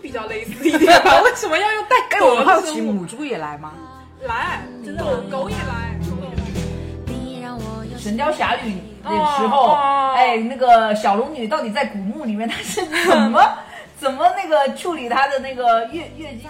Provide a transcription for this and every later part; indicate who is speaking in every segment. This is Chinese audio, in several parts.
Speaker 1: 比较类似一点吧？为什么要用带
Speaker 2: 哎，
Speaker 1: 壳
Speaker 2: 我好？奇母猪也来吗？
Speaker 1: 来，真的，狗也来。
Speaker 2: 神雕侠侣的时候，哎，那个小龙女到底在古墓里面她是怎么 怎么那个处理她的那个月月经？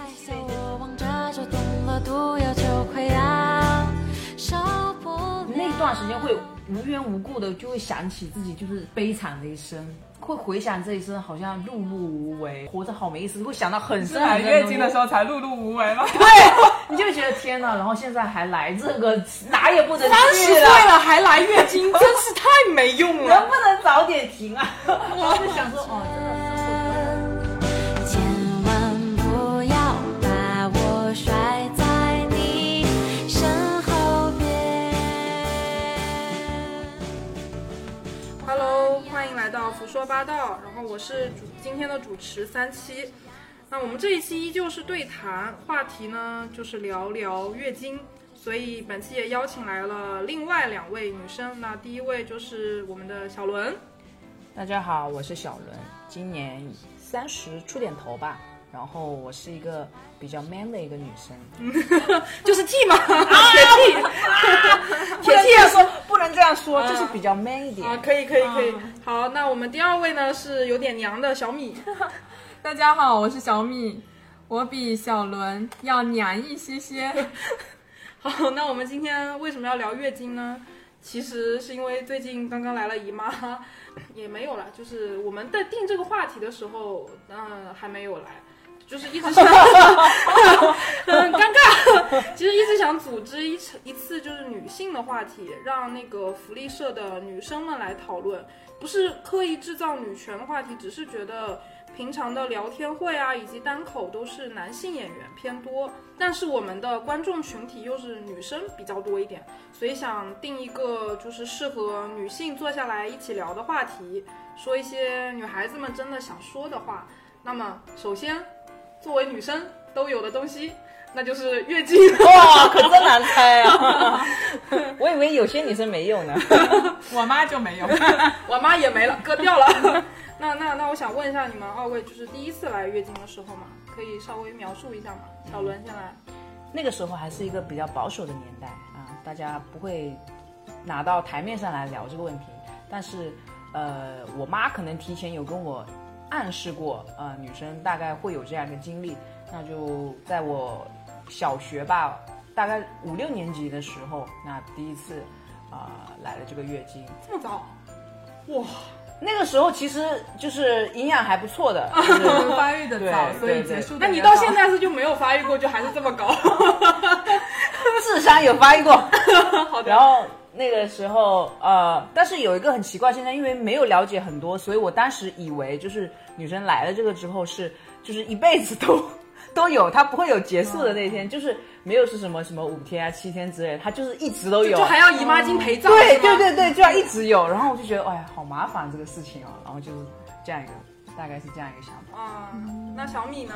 Speaker 2: 那段时间会无缘无故的就会想起自己就是悲惨的一生，会回想这一生好像碌碌无为，活着好没意思，会想到很深
Speaker 3: 来
Speaker 2: 很深
Speaker 3: 月经的时
Speaker 2: 候，
Speaker 3: 才碌碌无为吗？
Speaker 2: 对，你就觉得天哪，然后现在还来这个哪也不能
Speaker 1: 三十岁
Speaker 2: 了。
Speaker 1: 还来月经，真是太没用了能。
Speaker 2: 不能早点停啊？然后就想说，哦，真的
Speaker 1: 胡说八道，然后我是主今天的主持三七。那我们这一期依旧是对谈，话题呢就是聊聊月经，所以本期也邀请来了另外两位女生。那第一位就是我们的小伦，
Speaker 2: 大家好，我是小伦，今年三十出点头吧。然后我是一个比较 man 的一个女生，
Speaker 1: 就是 T 嘛，铁 T
Speaker 2: 铁 T 要说不能这样说，就是比较 man 一点。
Speaker 1: 啊，可以可以可以。好，那我们第二位呢是有点娘的小米，
Speaker 3: 大家好，我是小米，我比小伦要娘一些些。
Speaker 1: 好，那我们今天为什么要聊月经呢？其实是因为最近刚刚来了姨妈，也没有了，就是我们在定这个话题的时候，嗯、还没有来，就是一直想，很尴尬。其实一直想组织一次一次就是女性的话题，让那个福利社的女生们来讨论，不是刻意制造女权的话题，只是觉得平常的聊天会啊，以及单口都是男性演员偏多，但是我们的观众群体又是女生比较多一点，所以想定一个就是适合女性坐下来一起聊的话题，说一些女孩子们真的想说的话。那么，首先，作为女生都有的东西，那就是月经。
Speaker 2: 哇，可真难猜啊！我以为有些女生没有呢。
Speaker 3: 我妈就没有。
Speaker 1: 我妈也没了，割掉了。那那那，我想问一下你们二位，就是第一次来月经的时候嘛，可以稍微描述一下吗？小伦先来。
Speaker 2: 那个时候还是一个比较保守的年代啊，大家不会拿到台面上来聊这个问题。但是，呃，我妈可能提前有跟我暗示过，呃，女生大概会有这样一个经历。那就在我小学吧，大概五六年级的时候，那第一次啊、来了这个月经。
Speaker 1: 这么早？哇，
Speaker 2: 那个时候其实就是营养还不错的，就是
Speaker 3: 发育的早，所以结束
Speaker 1: 那你到现在是就没有发育过，就还是这么高？
Speaker 2: 智商有发育过。
Speaker 1: 好的。
Speaker 2: 然后那个时候，呃，但是有一个很奇怪，现在因为没有了解很多，所以我当时以为就是女生来了这个之后是就是一辈子都 都有，她不会有结束的那天，就是没有是什么什么五天啊七天之类的，它就是一直都有。
Speaker 1: 就还要姨妈巾陪葬，
Speaker 2: 对对对对，就要一直有。然后我就觉得，哎呀，好麻烦这个事情啊。然后就是这样一个，大概是这样一个想法。
Speaker 1: 啊、那小米呢？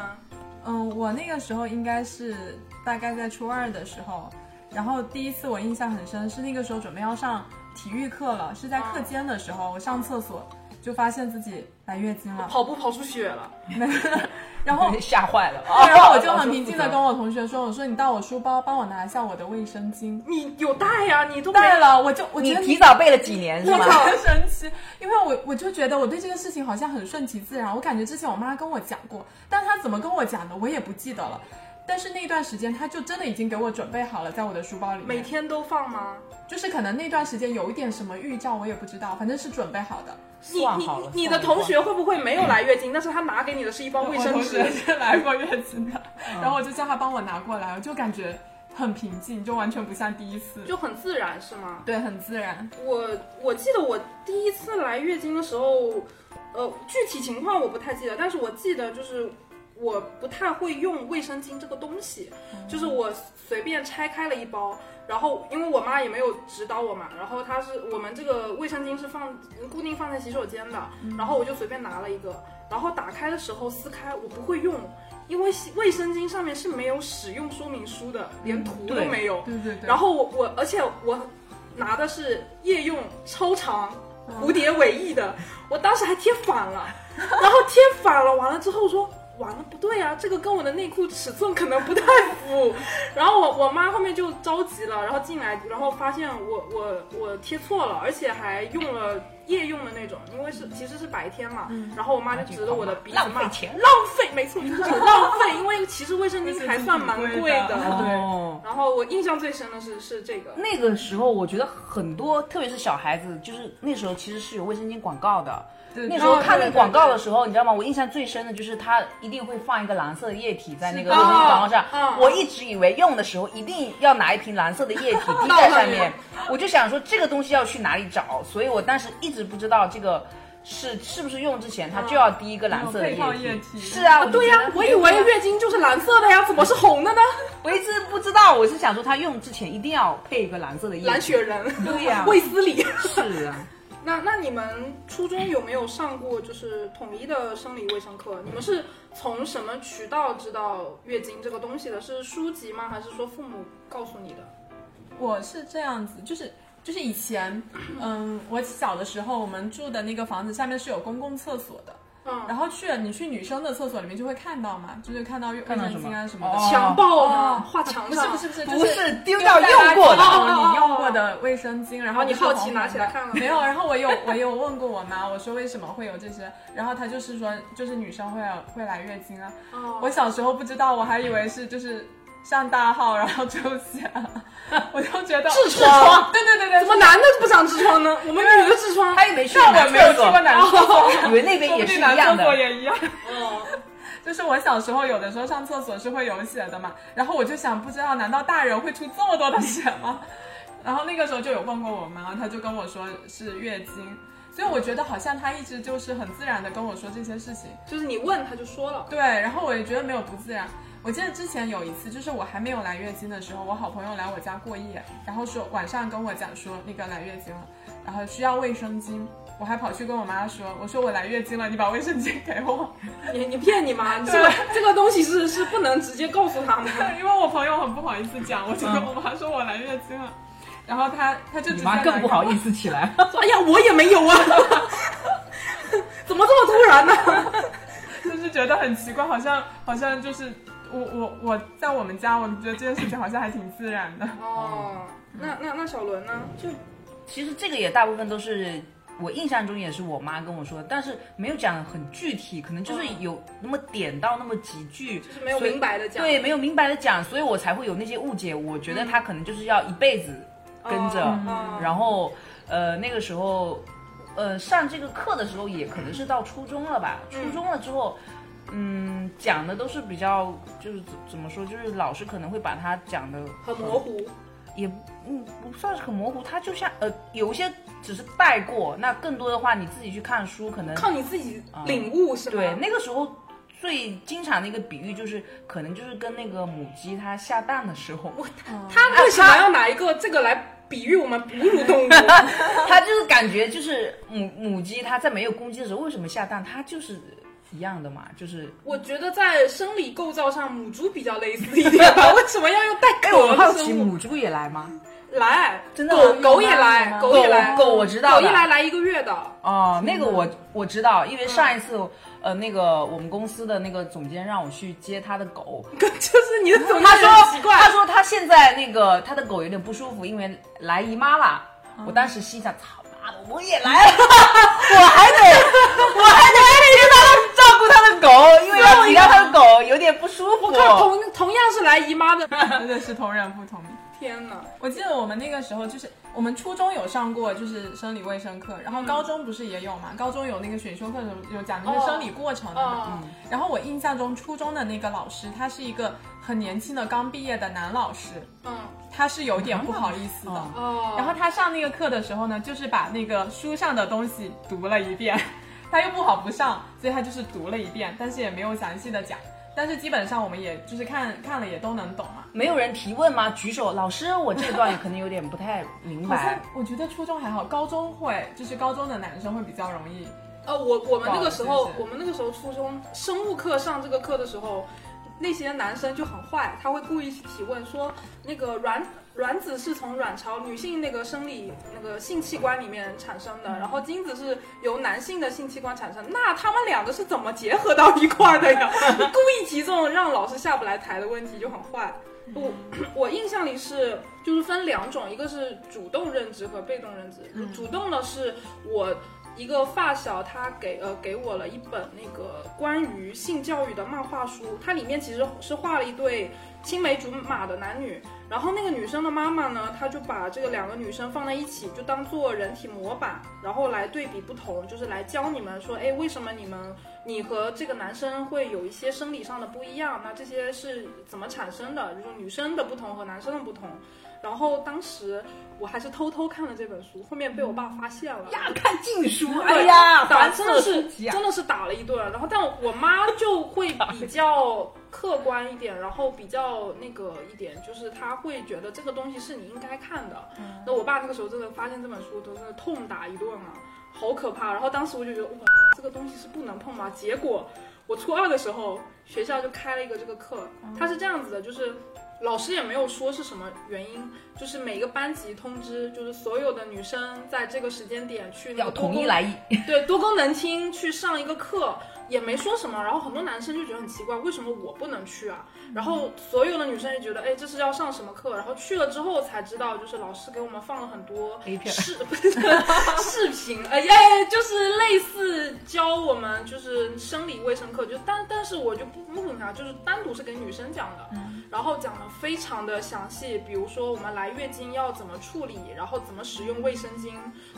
Speaker 3: 嗯，我那个时候应该是大概在初二的时候，然后第一次我印象很深是那个时候准备要上体育课了，是在课间的时候，我上厕所就发现自己来月经了，
Speaker 1: 跑步跑出血了，
Speaker 3: 然后
Speaker 2: 吓坏了。
Speaker 3: 对然后我就很平静的 跟我同学说，我说你到我书包帮我拿一下我的卫生巾。
Speaker 1: 你有带呀、你都
Speaker 3: 带了，我就我觉
Speaker 2: 你
Speaker 3: 得
Speaker 2: 提早备了几年是吗？
Speaker 3: 很神奇，因为我我就觉得我对这个事情好像很顺其自然，我感觉之前我妈跟我讲过，但她怎么跟我讲的我也不记得了。但是那段时间，他就真的已经给我准备好了，在我的书包里面。
Speaker 1: 每天都放吗？
Speaker 3: 就是可能那段时间有一点什么预兆，我也不知道，反正是准备好的。
Speaker 1: 你你
Speaker 2: 算好了
Speaker 1: 你的同学会不会没有来月经，但是他拿给你的是一包卫生
Speaker 3: 我同学
Speaker 1: 纸？
Speaker 3: 是来过月经的，然后我就叫他帮我拿过来，我就感觉很平静，就完全不像第一次，
Speaker 1: 就很自然是吗？
Speaker 3: 对，很自然。
Speaker 1: 我我记得我第一次来月经的时候，呃，具体情况我不太记得，但是我记得就是我不太会用卫生巾这个东西，就是我随便拆开了一包，然后因为我妈也没有指导我嘛，然后她是我们这个卫生巾是放固定放在洗手间的，然后我就随便拿了一个，然后打开的时候撕开，我不会用。因为卫生巾上面是没有使用说明书的，连图都没有。
Speaker 3: 对对对。
Speaker 1: 然后我我，而且我拿的是夜用超长蝴蝶尾翼的，我当时还贴反了，然后贴反了，完了之后说完了不对啊，这个跟我的内裤尺寸可能不太符。然后我我妈后面就着急了，然后进来，然后发现我我我贴错了，而且还用了夜用的那种，因为是其实是白天嘛。然后我妈就指着我的鼻子骂
Speaker 2: 浪费钱
Speaker 1: 浪费，没错，就是很浪费，因为其实卫生巾还算蛮贵的。
Speaker 3: 对
Speaker 2: 哦。
Speaker 1: 然后我印象最深的是是这个，
Speaker 2: 那个时候我觉得很多，特别是小孩子，就是那时候其实是有卫生巾广告的。
Speaker 3: 对
Speaker 2: 那时候看那个广告的时候，你知道吗？我印象最深的就是它一定会放一个蓝色的液体在那个卫生巾广告上
Speaker 1: 嗯。
Speaker 2: 我一直以为用的时候一定要拿一瓶蓝色的液体 滴在上面，我就想说这个东西要去哪里找，所以我当时一直不知道这个。是是不是用之前它就要滴一个蓝色的液
Speaker 3: 液体
Speaker 2: 是啊，
Speaker 1: 对呀、我以为月经就是蓝色的呀，怎么是红的呢？
Speaker 2: 我一直不知道，我是想说它用之前一定要配一个蓝色的液体。
Speaker 1: 蓝雪人，
Speaker 2: 对呀
Speaker 1: 卫斯理。
Speaker 2: 是啊。
Speaker 1: 那那你们初中有没有上过就是统一的生理卫生课？你们是从什么渠道知道月经这个东西的？是书籍吗？还是说父母告诉你的？
Speaker 3: 我是这样子，就是就是以前，嗯，我小的时候，我们住的那个房子下面是有公共厕所的，
Speaker 1: 嗯，
Speaker 3: 然后去你去女生的厕所里面就会看到嘛，就是看到卫生巾啊什么的。
Speaker 2: 哦
Speaker 1: 强暴吗？
Speaker 3: 哦
Speaker 1: 画墙上？
Speaker 3: 不是不是不是，
Speaker 2: 不
Speaker 3: 是
Speaker 2: 丢掉用过的
Speaker 3: 你用过的卫生巾，然后
Speaker 1: 你好奇拿起来看了
Speaker 3: 没有，然后我有我有问过我妈，我说为什么会有这些，然后她就是说就是女生会会来月经啊。
Speaker 1: 哦
Speaker 3: 我小时候不知道，我还以为是就是上大号然后出血，我就觉得
Speaker 1: 痔疮
Speaker 3: 对对对对，
Speaker 1: 怎么男的不长痔疮呢？我们女的痔疮。
Speaker 2: 他也没去
Speaker 3: 但
Speaker 2: 男
Speaker 3: 我没有去过男厕所，
Speaker 2: 以为那边也是一样的。
Speaker 3: 也一样。
Speaker 1: 嗯，
Speaker 3: 就是我小时候有的时候上厕所是会有血的嘛，然后我就想，不知道难道大人会出这么多的血吗？然后那个时候就有问过我妈，她就跟我说是月经，所以我觉得好像她一直就是很自然的跟我说这些事情。
Speaker 1: 就是你问他就说了。
Speaker 3: 对，然后我也觉得没有不自然。我记得之前有一次，就是我还没有来月经的时候，我好朋友来我家过夜，然后说晚上跟我讲说那个来月经了，然后需要卫生巾，我还跑去跟我妈说，我说我来月经了，你把卫生巾给我，
Speaker 1: 你你骗你吗？这个这个东西是是不能直接告诉他们的。
Speaker 3: 因为我朋友很不好意思讲，我就跟我妈说我来月经了，然后她她就直
Speaker 2: 你
Speaker 3: 接
Speaker 2: 妈更不好意
Speaker 3: 思，
Speaker 2: 思起来。
Speaker 1: 说 哎呀，我也没有啊，怎么这么突然呢？
Speaker 3: 就是觉得很奇怪，好像好像就是我我我在我们家，我觉得这件事情好像还挺自然的。
Speaker 1: 哦，那那那小伦呢？就
Speaker 2: 其实这个也大部分都是我印象中也是我妈跟我说，但是没有讲很具体，可能就是有那么点到那么几句，
Speaker 1: 就是没有明白的讲。
Speaker 2: 对，没有明白的讲，所以我才会有那些误解。我觉得他可能就是要一辈子跟着，
Speaker 1: 哦
Speaker 2: 然后呃那个时候呃上这个课的时候也可能是到初中了吧，初中了之后。嗯，讲的都是比较，就是怎怎么说，就是老师可能会把它讲的
Speaker 1: 很模糊。
Speaker 2: 也嗯不算是很模糊，它就像呃有一些只是带过，那更多的话你自己去看书，可能
Speaker 1: 靠你自己领悟是吗？
Speaker 2: 对那个时候最经常的一个比喻就是，可能就是跟那个母鸡它下蛋的时候，
Speaker 1: 它为什么要拿一个这个来比喻我们哺乳动物？
Speaker 2: 它就是感觉就是母母鸡它在没有公鸡的时候为什么下蛋，它就是一样的嘛，就是。
Speaker 1: 我觉得在生理构造上，母猪比较类似一点吧。为什么要用带
Speaker 2: 狗，我
Speaker 1: 壳
Speaker 2: 好奇？母猪也来吗？
Speaker 1: 来，
Speaker 2: 真的
Speaker 1: 狗狗也来，狗也来，
Speaker 2: 狗狗我知道
Speaker 1: 狗一来来一个月的。
Speaker 2: 哦，那个我我知道，因为上一次、呃那个我们公司的那个总监让我去接他的狗，
Speaker 1: 就是你的总
Speaker 2: 他说
Speaker 1: 监很奇怪，
Speaker 2: 他说他现在那个他的狗有点不舒服，因为来姨妈了。我当时心想，操妈的，我也来了，我还得我还得接他照顾他的狗，因为要提到他的狗有点不舒服。
Speaker 1: 看同同样是来姨妈的，
Speaker 3: 真的是同人不同命。
Speaker 1: 天哪！
Speaker 3: 我记得我们那个时候就是我们初中有上过就是生理卫生课，然后高中不是也有嘛？高中有那个选修课的时候有讲那个生理过程的嘛。
Speaker 1: 哦
Speaker 3: 然后我印象中初中的那个老师他是一个很年轻的刚毕业的男老师，
Speaker 1: 嗯
Speaker 3: 他是有点不好意思的。
Speaker 2: 哦
Speaker 1: 哦，
Speaker 3: 然后他上那个课的时候呢，就是把那个书上的东西读了一遍，他又不好不上，所以他就是读了一遍，但是也没有详细的讲。但是基本上我们也就是看看了也都能懂嘛。
Speaker 2: 没有人提问吗？举手，老师，我这段可能有点不太明
Speaker 3: 好像
Speaker 2: 白。
Speaker 3: 我觉得初中还好，高中会就是高中的男生会比较容易。
Speaker 1: 呃，我我们那个时候我们那个时候初中生物课上这个课的时候，那些男生就很坏，他会故意去提问说，那个卵卵子是从卵巢女性那个生理那个性器官里面产生的，然后精子是由男性的性器官产生，那他们两个是怎么结合到一块儿的呀？故意提这种让老师下不来台的问题就很坏。我我印象里是就是分两种，一个是主动认知和被动认知。主动的是我一个发小，他给呃给我了一本那个关于性教育的漫画书，它里面其实是画了一对青梅竹马的男女，然后那个女生的妈妈呢，她就把这个两个女生放在一起，就当做人体模板，然后来对比不同，就是来教你们说，哎，为什么你们你和这个男生会有一些生理上的不一样？那这些是怎么产生的？就是女生的不同和男生的不同。然后当时我还是偷偷看了这本书，后面被我爸发现了。
Speaker 2: 呀，看禁书，
Speaker 1: 对
Speaker 2: 哎呀，
Speaker 1: 打真的是真的是打了一顿，然后但我妈就会比较客观一点，然后比较那个一点，就是她会觉得这个东西是你应该看的。那我爸那个时候真的发现这本书，都真的痛打一顿啊，好可怕。然后当时我就觉得哇，这个东西是不能碰吗？结果我初二的时候，学校就开了一个这个课，它是这样子的，就是。老师也没有说是什么原因，就是每个班级通知，就是所有的女生在这个时间点去那
Speaker 2: 要
Speaker 1: 个
Speaker 2: 统一来意，
Speaker 1: 对多功能厅去上一个课，也没说什么。然后很多男生就觉得很奇怪，为什么我不能去啊？然后所有的女生也觉得，哎，这是要上什么课？然后去了之后才知道，就是老师给我们放了很多视不 是视频，哎呀，就是类似教我们就是生理卫生课，就但但是我就不不明白，就是单独是给女生讲的，然后讲的非常的详细，比如说我们来月经要怎么处理，然后怎么使用卫生巾，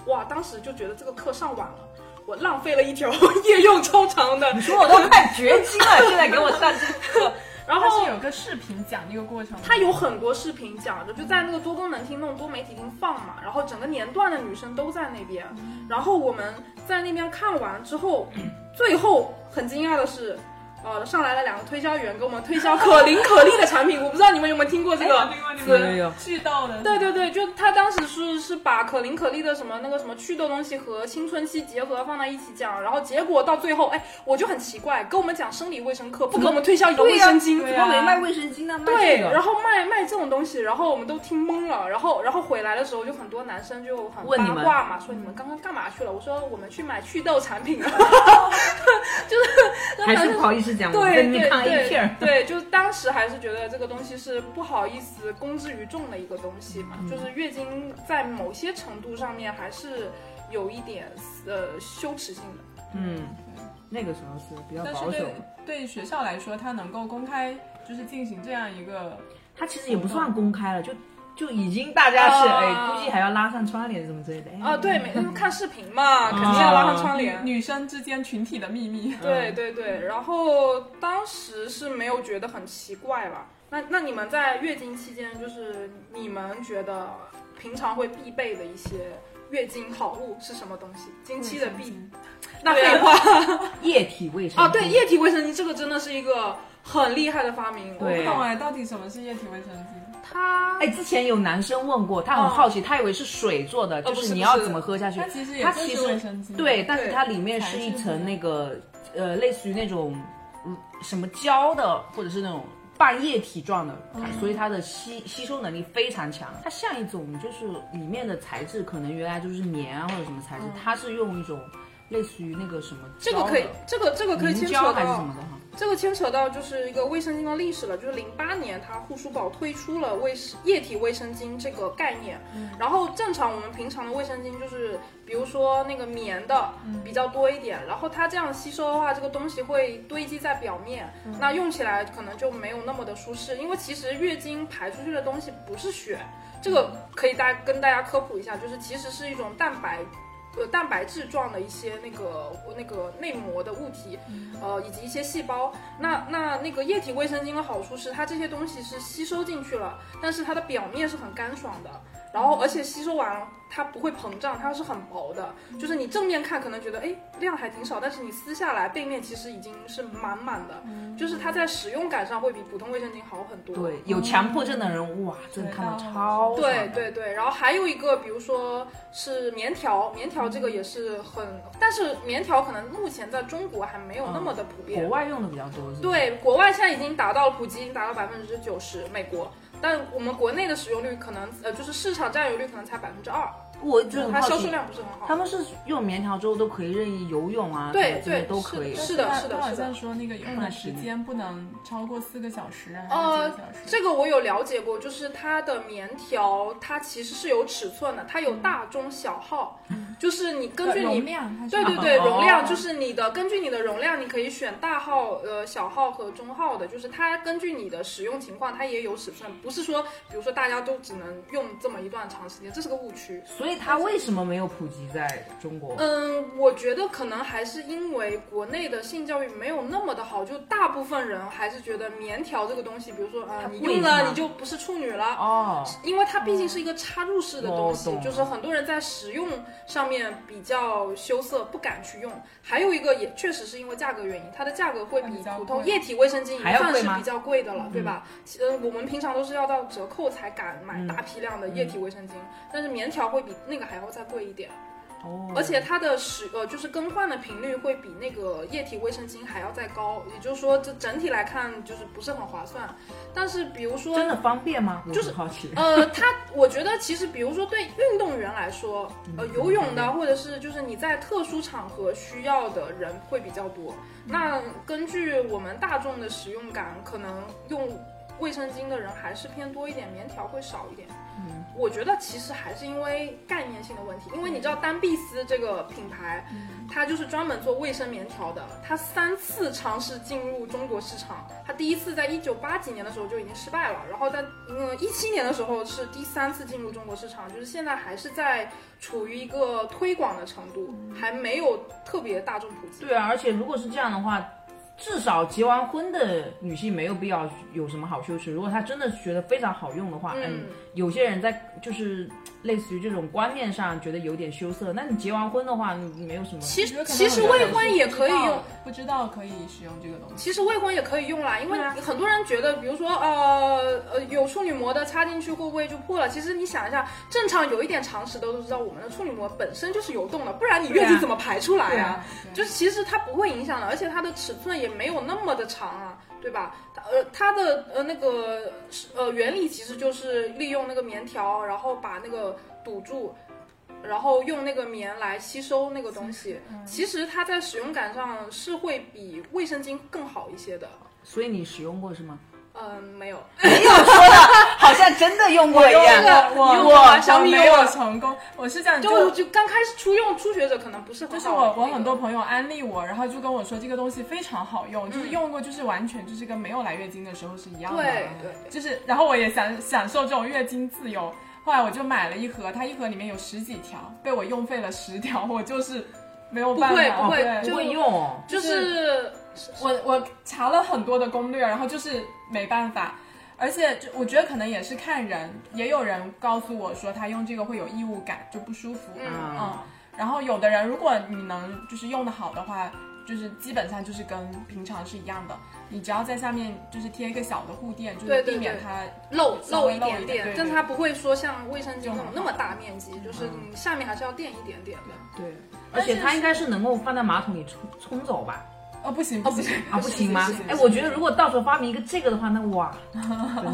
Speaker 1: 哇，当时就觉得这个课上晚了。我浪费了一条 夜用超长的，
Speaker 2: 你说我都快绝经了，现在给我上这个课，
Speaker 1: 然
Speaker 3: 它
Speaker 1: 后
Speaker 3: 是有个视频讲那个过程的，
Speaker 1: 它有很多视频讲的，就在那个多功能厅、那种多媒体厅放嘛，然后整个年段的女生都在那边，然后我们在那边看完之后，最后很惊讶的是。呃，上来了两个推销员给我们推销 可伶可俐的产品，我不知道你们有没有听过这个词？
Speaker 2: 有有。有，
Speaker 3: 祛痘的，
Speaker 1: 对对对，就他当时是是把可伶可俐的什么那个什么祛痘东西和青春期结合放在一起讲，然后结果到最后，哎，我就很奇怪，跟我们讲生理卫生课，不给我们推销一个卫生巾，
Speaker 2: 怎么没卖卫生巾呢？卖
Speaker 1: 对，然后卖卖这种东西，然后我们都听懵了，然后然后回来的时候，就很多男生就很
Speaker 2: 问你们。
Speaker 1: 八卦嘛，说你们刚刚干嘛去了？我说我们去买祛痘产品。了，就是
Speaker 2: 还是不好意思讲，我
Speaker 1: 对对
Speaker 2: 跟你看 A 片儿。
Speaker 1: 对对，就当时还是觉得这个东西是不好意思公之于众的一个东西嘛，
Speaker 2: 嗯
Speaker 1: 就是月经在某些程度上面还是有一点呃羞耻性的。
Speaker 2: 嗯，那个时候是比较
Speaker 3: 但是
Speaker 2: 保守
Speaker 3: 对，对学校来说，它能够公开就是进行这样一个，
Speaker 2: 它其实也不算公开了，就就已经大家是
Speaker 1: 啊
Speaker 2: 哎，估计还要拉上窗帘什么之类的。哎
Speaker 1: 啊，对，每天看视频嘛，肯定要拉上窗帘。
Speaker 3: 女生之间群体的秘密。
Speaker 1: 对对对，然后当时是没有觉得很奇怪吧？那那你们在月经期间，就是你们觉得平常会必备的一些月经好物是什么东西？经期的必，那废话
Speaker 2: 液体卫生
Speaker 1: 啊，对，液体卫生巾这个真的是一个很厉害的发明。我
Speaker 3: 不懂哎，到底什么是液体卫生巾？
Speaker 1: 它
Speaker 2: 哎，之前有男生问过，他很好奇，他以为是水做的，
Speaker 1: 哦
Speaker 2: 就是你要怎么喝下去
Speaker 3: 它。其实
Speaker 2: 它其实。对，但是它里面是一层那个呃，类似于那种嗯什么胶的，或者是那种半液体状的，它所以它的吸吸收能力非常强。它像一种就是里面的材质可能原来就是棉啊或者什么材质，它是用一种类似于那个什么
Speaker 1: 这个可以，这个这个可以
Speaker 2: 凝胶还是什么的哈。
Speaker 1: 这个牵扯到就是一个卫生巾的历史了，就是零八年，它护舒宝推出了卫液体卫生巾这个概念。然后正常我们平常的卫生巾就是，比如说那个棉的比较多一点，然后它这样吸收的话，这个东西会堆积在表面，那用起来可能就没有那么的舒适。因为其实月经排出去的东西不是血，这个可以大跟大家科普一下，就是其实是一种蛋白。呃，蛋白质状的一些那个那个内膜的物体，呃，以及一些细胞。那那那个液体卫生巾的好处是，它这些东西是吸收进去了，但是它的表面是很干爽的。然后，而且吸收完它不会膨胀，它是很薄的。就是你正面看可能觉得，哎，量还挺少，但是你撕下来背面其实已经是满满的，就是它在使用感上会比普通卫生巾好很多。
Speaker 2: 对，有强迫症的人，哇，真的看到超
Speaker 1: 对对对，然后还有一个，比如说是棉条，棉条这个也是很，但是棉条可能目前在中国还没有那么的普遍。
Speaker 2: 国外用的比较多，
Speaker 1: 对，国外现在已经达到了普及，已经达到百分之九十，美国。但我们国内的使用率可能，呃，就是市场占有率可能才百分之二，
Speaker 2: 我
Speaker 1: 就
Speaker 2: 就是很好奇，
Speaker 1: 它销售量不是很好。
Speaker 2: 他们是用棉条之后都可以任意游泳啊，
Speaker 1: 对对
Speaker 2: 都可以。
Speaker 1: 是的
Speaker 3: 他
Speaker 1: 是的是的
Speaker 3: 像说那个用的时间不能超过四个小时
Speaker 1: 呃？这个我有了解过，就是它的棉条，它其实是有尺寸的，它有大、中、小号，就是你根据你
Speaker 3: 容量，它是
Speaker 1: 对对对，
Speaker 2: 哦
Speaker 1: 容量就是你的，根据你的容量，你可以选大号、呃小号和中号的，就是它根据你的使用情况，它也有尺寸，不是说，比如说大家都只能用这么一段长时间，这是个误区。
Speaker 2: 所以它为什么没有普及在中国？
Speaker 1: 嗯，我觉得可能还是因为国内的性教育没有那么的好，就大部分人还是觉得棉条这个东西，比如说啊、
Speaker 2: 它
Speaker 1: 你用了你就不是处女了，
Speaker 2: 哦，
Speaker 1: 因为它毕竟是一个插入式的东西，
Speaker 2: 哦
Speaker 1: 就是很多人在使用上面比较羞涩，不敢去用。还有一个也确实是因为价格原因，它的价格会比普通液体卫生巾已经
Speaker 2: 还要贵吗
Speaker 1: 算是比较贵的了，对吧？嗯，我们平常都是要到折扣才敢买
Speaker 2: 嗯
Speaker 1: 大批量的液体卫生巾，但是棉条会比那个还要再贵一点。
Speaker 2: 哦，
Speaker 1: 而且它的使呃就是更换的频率会比那个液体卫生巾还要再高，也就是说这整体来看就是不是很划算。但是比如说
Speaker 2: 真的方便吗？
Speaker 1: 就是
Speaker 2: 好奇。
Speaker 1: 呃，它我觉得其实，比如说对运动员来说，呃，
Speaker 2: 嗯
Speaker 1: 游泳的或者是就是你在特殊场合需要的人会比较多。那根据我们大众的使用感，可能用卫生巾的人还是偏多一点，棉条会少一点。
Speaker 2: 嗯，
Speaker 1: 我觉得其实还是因为概念性的问题，因为你知道丹碧丝这个品牌，它就是专门做卫生棉条的，它三次尝试进入中国市场，它第一次在一九八几年的时候就已经失败了，然后在嗯一七年的时候是第三次进入中国市场，就是现在还是在处于一个推广的程度，还没有特别大众普及。
Speaker 2: 对啊，而且如果是这样的话，至少结完婚的女性没有必要有什么好羞耻。如果她真的觉得非常好用的话，
Speaker 1: 嗯，
Speaker 2: 有些人在就是类似于这种观念上觉得有点羞涩，那你结完婚的话，你你没有什么。
Speaker 1: 其
Speaker 3: 我觉得可能
Speaker 1: 其实未婚也可以用，
Speaker 3: 不知道可以使用这个东西。
Speaker 1: 其实未婚也可以用啦，因为很多人觉得，比如说呃呃有处女膜的插进去会不会就破了？其实你想一下，正常有一点常识的都知道，我们的处女膜本身就是游动的，不然你月经怎么排出来
Speaker 3: 啊，
Speaker 1: 就其实它不会影响的，而且它的尺寸也没有那么的长啊，对吧？它呃，它的呃那个呃原理其实就是利用那个棉条，然后把那个堵住。然后用那个棉来吸收那个东西，其实它在使用感上是会比卫生巾更好一些的。
Speaker 2: 所以你使用过是吗？
Speaker 1: 嗯，没有，没有说的
Speaker 2: 好像真的用过一
Speaker 1: 这
Speaker 2: 样。
Speaker 1: 个
Speaker 3: 我
Speaker 1: 小米
Speaker 3: 我没有成功，我是这样，
Speaker 1: 就就刚开始初用初学者可能不是很
Speaker 3: 就是我我很多朋友安利我，然后就跟我说这个东西非常好用，就是用过就是完全就是跟没有来月经的时候是一样的。
Speaker 1: 对对，
Speaker 3: 就是，然后我也想享受这种月经自由。后来我就买了一盒，它一盒里面有十几条，被我用废了十条，我就是没有办法。
Speaker 1: 不会不会
Speaker 3: 对
Speaker 1: 就
Speaker 2: 不会用哦，
Speaker 1: 就是
Speaker 3: 我我查了很多的攻略，然后就是没办法。而且就我觉得可能也是看人，也有人告诉我说他用这个会有异物感，就不舒服。
Speaker 1: 嗯
Speaker 2: 嗯，
Speaker 3: 然后有的人，如果你能就是用的好的话，就是基本上就是跟平常是一样的。你只要在下面就是贴一个小的护垫，就是避免它
Speaker 1: 漏
Speaker 3: 漏
Speaker 1: 一点
Speaker 3: 一点对
Speaker 1: 但它不会说像卫生巾那种那么大面积，就是你下面还是要垫一点点的。
Speaker 2: 对，而且它应该是能够放在马桶里冲冲走吧？
Speaker 3: 哦不行哦不行
Speaker 2: 啊，不行吗？哎，我觉得如果到时候发明一个这个的话，那哇，真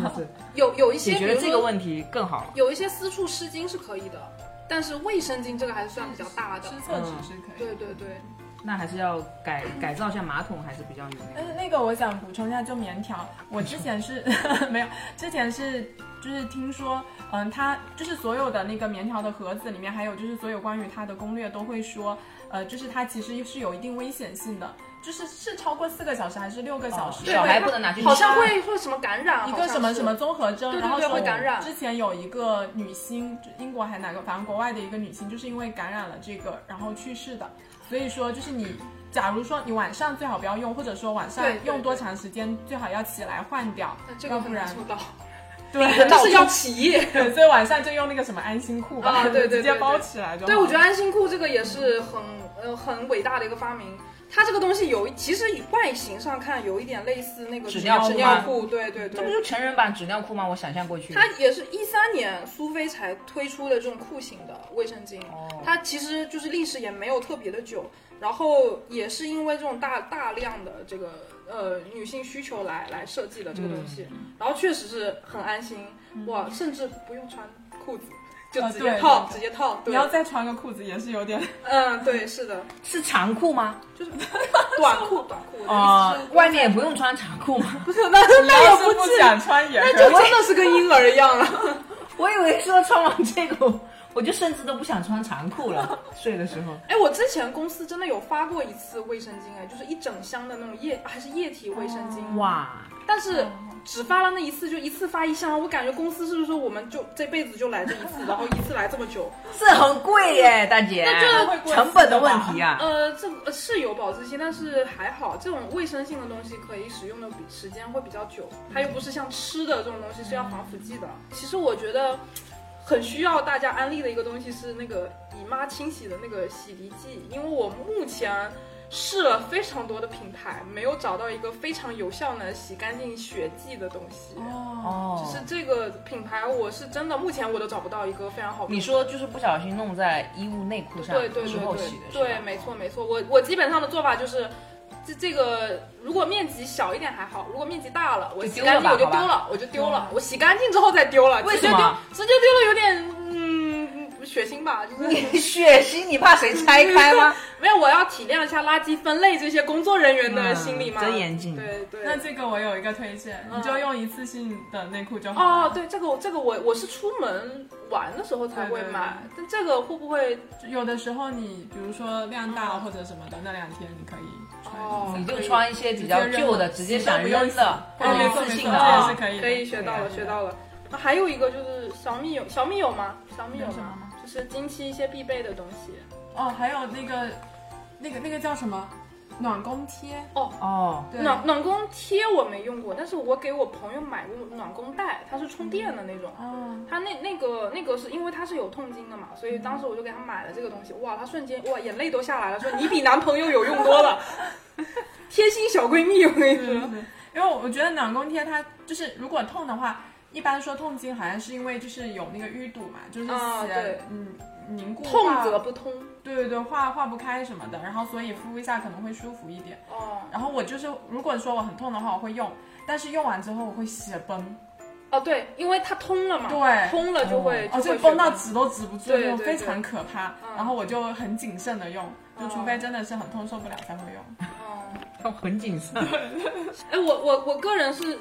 Speaker 2: 的是
Speaker 1: 有有一些
Speaker 2: 解决了
Speaker 1: 比如说
Speaker 2: 这个问题更好了。
Speaker 1: 有一些私处湿巾是可以的，但是卫生巾这个还是算比较大的
Speaker 3: 湿。厕纸是可以。
Speaker 1: 对对对，
Speaker 2: 那还是要改改造一下马桶，还是比较有那个。
Speaker 3: 但是那个我想补充一下，就棉条，我之前是 没有，之前是就是听说，嗯，它就是所有的那个棉条的盒子里面，还有就是所有关于它的攻略都会说，呃，就是它其实是有一定危险性的，就是是超过四个小时还是六个小时，
Speaker 1: 对
Speaker 2: 小孩不能拿进去
Speaker 1: 好像会会什么感染，
Speaker 3: 一个什么什么综合征，
Speaker 1: 对对对
Speaker 3: 然后说
Speaker 1: 会感染
Speaker 3: 之前有一个女星，就英国还哪个，反正国外的一个女星，就是因为感染了这个，然后去世的。所以说，就是你，假如说你晚上最好不要用，或者说晚上
Speaker 1: 对对
Speaker 3: 用多长时间，最好要起来换掉，
Speaker 1: 但这个
Speaker 3: 要不然
Speaker 1: 很难做到
Speaker 3: 对，
Speaker 1: 就是要起夜。
Speaker 3: 对，所以晚上就用那个什么安心裤吧，
Speaker 1: 啊对对对
Speaker 3: 直接包起来就好。
Speaker 1: 对，我觉得安心裤这个也是很呃很伟大的一个发明。它这个东西有，其实外形上看有一点类似那个
Speaker 2: 纸尿裤
Speaker 1: 纸尿裤，对对对，
Speaker 2: 这不就成人版纸尿裤吗？我想象过去。
Speaker 1: 它也是一三年苏菲才推出的这种裤型的卫生巾，
Speaker 2: 哦。
Speaker 1: 它其实就是历史也没有特别的久，然后也是因为这种大大量的这个呃女性需求来来设计的这个东西，
Speaker 2: 嗯。
Speaker 1: 然后确实是很安心，哇，甚至不用穿裤子。就
Speaker 3: 啊
Speaker 1: 直接套，直接套。
Speaker 3: 你要再穿个裤子也是有点。
Speaker 1: 嗯，对，是的，
Speaker 2: 是长裤吗？
Speaker 1: 就是短裤，短裤。我的
Speaker 2: 哦
Speaker 1: 意思，是
Speaker 2: 外面也不用穿长裤吗？
Speaker 1: 不是，那
Speaker 3: 你
Speaker 1: 那
Speaker 3: 要是不想穿也
Speaker 1: 那。就真的是跟婴儿一样了。
Speaker 2: 我以为说穿完这个，我就甚至都不想穿长裤了。睡的时候，
Speaker 1: 哎，我之前公司真的有发过一次卫生巾，哎，就是一整箱的那种液，还是液体卫生巾。
Speaker 2: 哇，
Speaker 1: 但是只发了那一次，就一次发一箱，我感觉公司是不是说我们就这辈子就来这一次，然后一次来这么久？
Speaker 2: 这很贵耶，大姐，
Speaker 3: 会贵
Speaker 2: 成本的问题啊。
Speaker 1: 呃，这呃是有保质期，但是还好，这种卫生性的东西可以使用的比时间会比较久，它又不是像吃的这种东西是要防腐剂的。其实我觉得很需要大家安利的一个东西是那个姨妈清洗的那个洗涤剂，因为我目前。试了非常多的品牌，没有找到一个非常有效能洗干净血迹的东西。
Speaker 3: 哦，
Speaker 2: 哦
Speaker 1: 就，是这个品牌，我是真的目前我都找不到一个非常好。
Speaker 2: 你说就是不小心弄在衣物内裤上
Speaker 1: 对对对对对，没错没错。我我基本上的做法就是，这这个如果面积小一点还好，如果面积大了，我洗干净我就丢了，我就丢了。我洗干净之后再丢了，
Speaker 2: 为
Speaker 1: 直接丢
Speaker 2: 什么
Speaker 1: 直接丢了有点嗯血腥吧，就是
Speaker 2: 你 血腥，你怕谁拆开吗？
Speaker 1: 没有，我要体谅一下垃圾分类这些工作人员的心理嘛。
Speaker 2: 嗯真严谨
Speaker 1: 对对。
Speaker 3: 那这个我有一个推荐，
Speaker 1: 嗯
Speaker 3: 你就用一次性的内裤就好。
Speaker 1: 哦，对，这个我这个我我是出门玩的时候才会买，但这个会不会
Speaker 3: 有的时候你比如说量大或者什么的，那两天你可以穿。
Speaker 1: 哦
Speaker 2: 你就穿一些比较旧的，直接想扔的，或
Speaker 3: 哦，
Speaker 2: 者一次
Speaker 3: 没错没错，这
Speaker 2: 性的
Speaker 3: 是。可以。
Speaker 1: 可以学到了，学到了。那还有一个就是小米有小米有吗？小米有吗
Speaker 3: 有什么吗？
Speaker 1: 就是经期一些必备的东西。
Speaker 3: 哦，还有那个那个那个叫什么暖宫贴？
Speaker 2: 哦，
Speaker 3: 对，
Speaker 1: 暖暖宫贴我没用过，但是我给我朋友买过暖宫带，它是充电的那种。
Speaker 3: 哦，
Speaker 1: 它那那个那个是因为它是有痛经的嘛，所以当时我就给他买了这个东西。哇，他瞬间哇眼泪都下来了，说你比男朋友有用多了，贴心小闺蜜，我跟你说。
Speaker 3: 因为我觉得暖宫贴它就是如果痛的话，一般说痛经好像是因为就是有那个淤堵嘛，就是血嗯凝固
Speaker 1: 痛则不通
Speaker 3: 对对对化化不开什么的，然后所以敷一下可能会舒服一点。
Speaker 1: 哦
Speaker 3: 然后我就是如果说我很痛的话，我会用，但是用完之后我会血崩，
Speaker 1: 哦对，因为它通了嘛，
Speaker 3: 对
Speaker 1: 通了就会
Speaker 3: 哦，
Speaker 1: 就
Speaker 3: 崩到止都止不住，非常可怕。
Speaker 1: 嗯
Speaker 3: 然后我就很谨慎的用，就除
Speaker 1: 哦
Speaker 3: 非真的是很痛受不了才会用。
Speaker 1: 哦
Speaker 2: 要很谨慎。
Speaker 1: 哎，我我我个人是，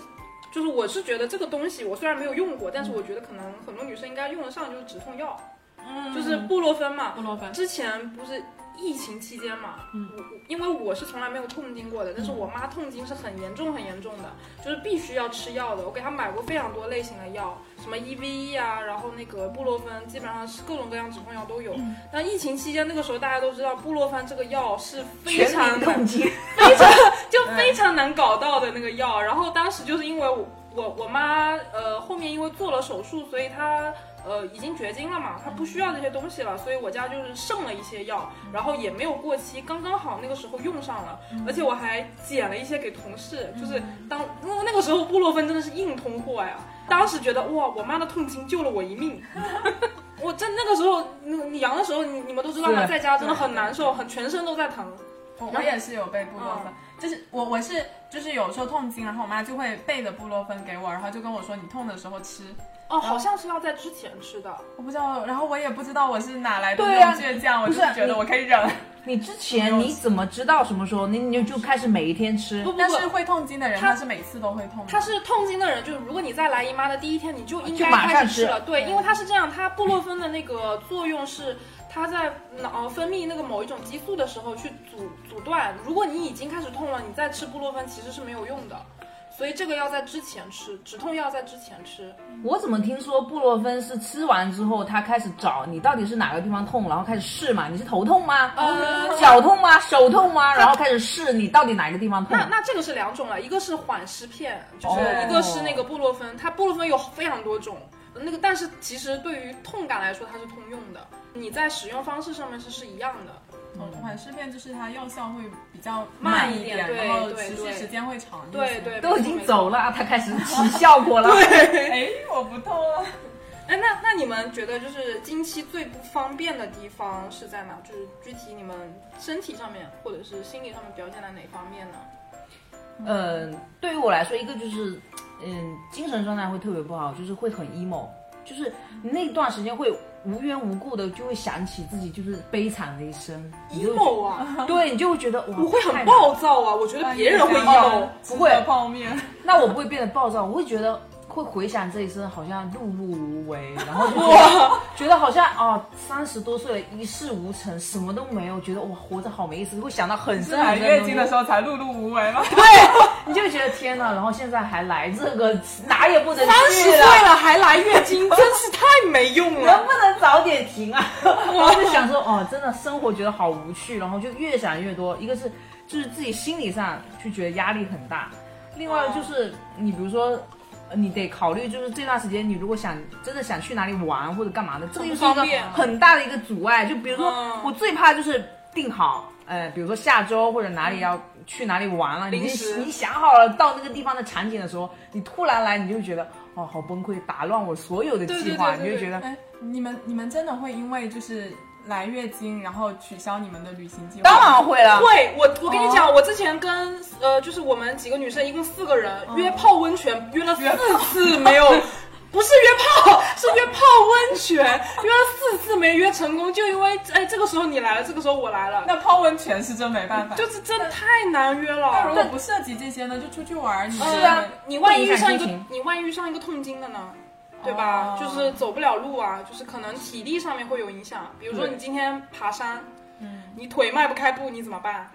Speaker 1: 就是我是觉得这个东西，我虽然没有用过，但是我觉得可能很多女生应该用得上，就是止痛药，
Speaker 3: 嗯
Speaker 1: 就是布洛芬嘛。
Speaker 3: 布洛芬。
Speaker 1: 之前不是疫情期间嘛，
Speaker 3: 嗯
Speaker 1: 我我因为我是从来没有痛经过的，但是我妈痛经是很严重很严重的，就是必须要吃药的。我给她买过非常多类型的药，什么 EVE 啊，然后那个布洛芬，基本上是各种各样止痛药都有。
Speaker 3: 嗯
Speaker 1: 但疫情期间那个时候大家都知道，布洛芬这个药是非常
Speaker 2: 民痛经，
Speaker 1: 非常就非常难搞到的那个药。然后当时就是因为我我我妈呃后面因为做了手术，所以她呃已经绝经了嘛，她不需要这些东西了，所以我家就是剩了一些药，然后也没有过期，刚刚好那个时候用上了，而且我还捡了一些给同事，就是当那那个时候布洛芬真的是硬通货呀，当时觉得哇，我妈的痛经救了我一命。我真那个时候，你你阳的时候，你你们都知道吗？在家真的很难受，很全身都在疼。
Speaker 3: 我我也是有备布洛芬，就是我我是就是有时候痛经，然后我妈就会备着布洛芬给我，然后就跟我说你痛的时候吃，
Speaker 1: 哦，好像是要在之前吃的。
Speaker 3: 我不知道，然后我也不知道我是哪来的那种倔强，我
Speaker 2: 不
Speaker 3: 就是是觉得我可以忍，
Speaker 2: 你之前你怎么知道什么时候？你你就就开始每一天吃
Speaker 1: 不不不，
Speaker 3: 但是会痛经的人
Speaker 1: 他
Speaker 3: 他是每次都会痛的，
Speaker 1: 他是痛经的人，就是如果你在来姨妈的第一天，你就应
Speaker 2: 就
Speaker 1: 该开始吃了。对，因为它是这样，它布洛芬的那个作用是它在脑分泌那个某一种激素的时候去阻阻断。如果你已经开始痛了，你再吃布洛芬其实是没有用的。所以这个要在之前吃，止痛药在之前吃。
Speaker 2: 我怎么听说布洛芬是吃完之后，他开始找你到底是哪个地方痛，然后开始试嘛？你是头痛吗？
Speaker 1: 呃
Speaker 2: 脚痛吗？手痛吗？然后开始试你到底哪个地方痛
Speaker 1: 那。那这个是两种了，一个是缓释片，就是
Speaker 2: 哦
Speaker 1: 一个是那个布洛芬，它布洛芬有非常多种，那个但是其实对于痛感来说它是通用的，你在使用方式上面是是一样的。
Speaker 3: 缓释片就是它药效会比较
Speaker 1: 慢一
Speaker 3: 一点，然后
Speaker 1: 对对
Speaker 3: 持续时间会长一点。
Speaker 1: 对对，
Speaker 2: 都已经走。了，它开始起效果了。
Speaker 3: 对 哎，我不痛了。
Speaker 1: 哎，那那你们觉得就是经期最不方便的地方是在哪？就是具体你们身体上面或者是心理上面表现在哪方面呢？
Speaker 2: 嗯，对于我来说，一个就是，嗯，精神状态会特别不好，就是会很 emo，就是那段时间会无缘无故的就会想起自己就是悲惨的一生
Speaker 1: ，emo 啊，
Speaker 2: 对你就会觉得 哇，
Speaker 1: 我会很暴躁啊，我觉得别人会 emo。
Speaker 2: 不会。
Speaker 3: 泡面，
Speaker 2: 那我不会变得暴躁，我会觉得会回想这一生好像碌碌无为，然后就 觉得好像哦三十多岁了一事无成，什么都没有，觉得哇活着好没意思，会想到很
Speaker 3: 深来
Speaker 2: 深很深
Speaker 3: 月经的时
Speaker 2: 候，
Speaker 3: 才碌碌无为吗？
Speaker 2: 对你就会觉得天呐，然后现在还来这个哪也不能
Speaker 1: 三十岁
Speaker 2: 了。
Speaker 1: 还来月经，真是太没用了能。
Speaker 2: 不能早点停啊？然后就想说，哦，真的生活觉得好无趣，然后就越想越多。一个是就是自己心理上就觉得压力很大，另外就是你比如说。呃你得考虑，就是这段时间，你如果想真的想去哪里玩或者干嘛的，这个又是一个
Speaker 1: 很
Speaker 2: 大的一个阻碍。就比如说，
Speaker 1: 嗯
Speaker 2: 我最怕就是定好，呃，比如说下周或者哪里要去哪里玩了，你你想好了到那个地方的场景的时候，你突然来，你就会觉得哦，好崩溃，打乱我所有的计划，
Speaker 1: 对对
Speaker 2: 你就觉得
Speaker 3: 哎，你们你们真的会因为就是来月经，然后取消你们的旅行计划？
Speaker 2: 当然会了。
Speaker 1: 会，我我跟你讲，我之前跟呃，就是我们几个女生，一共四个人、约泡温泉，约了四次没有，不是约泡，是约泡温泉，约了四次没约成功，就因为哎这个时候你来了，这个时候我来了，
Speaker 3: 那泡温泉是真没办法。
Speaker 1: 就是真的太难约了。
Speaker 3: 那如果不涉及这些呢，就出去玩儿，你
Speaker 1: 是啊，你万一遇上一个你万一遇上一个痛经的呢？对吧？
Speaker 3: 哦
Speaker 1: 就是走不了路啊，就是可能体力上面会有影响。比如说你今天爬山，
Speaker 3: 嗯
Speaker 1: 你腿迈不开步，你怎么办？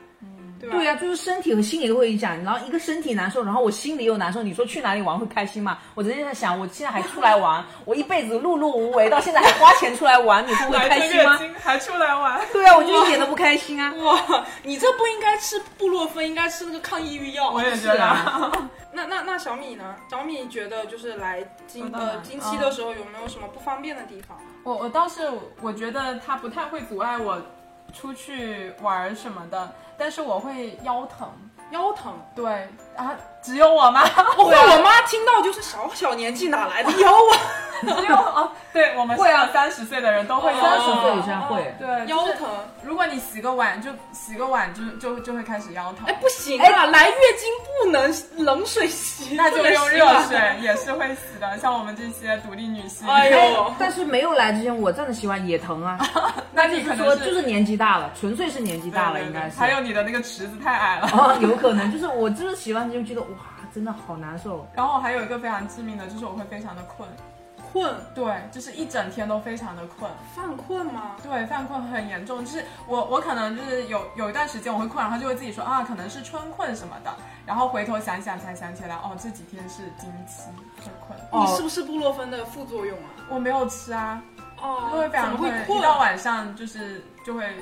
Speaker 1: 对吧？
Speaker 2: 对呀、就是身体和心理都会影响。然后一个身体难受，然后我心里又难受。你说去哪里玩会开心吗？我昨天在想，我现在还出来玩，我一辈子碌碌无为，到现在还花钱出来玩，你说会
Speaker 3: 来
Speaker 2: 开心吗？
Speaker 3: 这月经还出来玩？
Speaker 2: 对啊，我就一点都不开心啊。
Speaker 1: 哇，你这不应该吃布洛芬，应该吃那个抗抑郁药。
Speaker 3: 我也觉
Speaker 2: 是
Speaker 3: 得。
Speaker 2: 啊
Speaker 1: 那那那小米呢？小米觉得就是来经呃经期的时候有没有什么不方便的地方？
Speaker 3: 我我倒是我觉得它不太会阻碍我出去玩儿什么的，但是我会腰疼。
Speaker 1: 腰疼。
Speaker 3: 对啊，只有我吗？
Speaker 1: 我会，我妈听到就是小小年纪哪来的腰啊？
Speaker 3: 只有哦，对我们
Speaker 2: 会啊
Speaker 3: 上三十岁的人都会
Speaker 1: 有
Speaker 2: 三十。岁以上会。
Speaker 3: 对，
Speaker 1: 腰疼。
Speaker 3: 如果你洗个碗就洗个碗就就就会开始腰疼
Speaker 1: 哎，，不行啊，来月经不能冷水洗，
Speaker 3: 那就用热水 也是会洗的。像我们这些独立女性，
Speaker 1: 哎呦，
Speaker 2: 但是没有来之前，我真的洗碗也疼啊。
Speaker 3: 那你可能
Speaker 2: 说就是年纪大了，纯粹是年纪大了，应该是。
Speaker 3: 还有你的那个池子太矮了。
Speaker 2: 哦，有可能就是我就是洗完就觉得哇，真的好难受。
Speaker 3: 然后还有一个非常致命的，就是我会非常的困，
Speaker 1: 困，
Speaker 3: 对，就是一整天都非常的困，
Speaker 1: 犯困吗？
Speaker 3: 对，犯困很严重。就是我我可能就是有有一段时间我会困，然后就会自己说啊，可能是春困什么的，然后回头想想才想起来，哦，这几天是经期会困。
Speaker 2: 哦
Speaker 1: 你是不是布洛芬的副作用啊？
Speaker 3: 我没有吃啊，
Speaker 1: 哦
Speaker 3: 就会非常困一到晚上就是就会。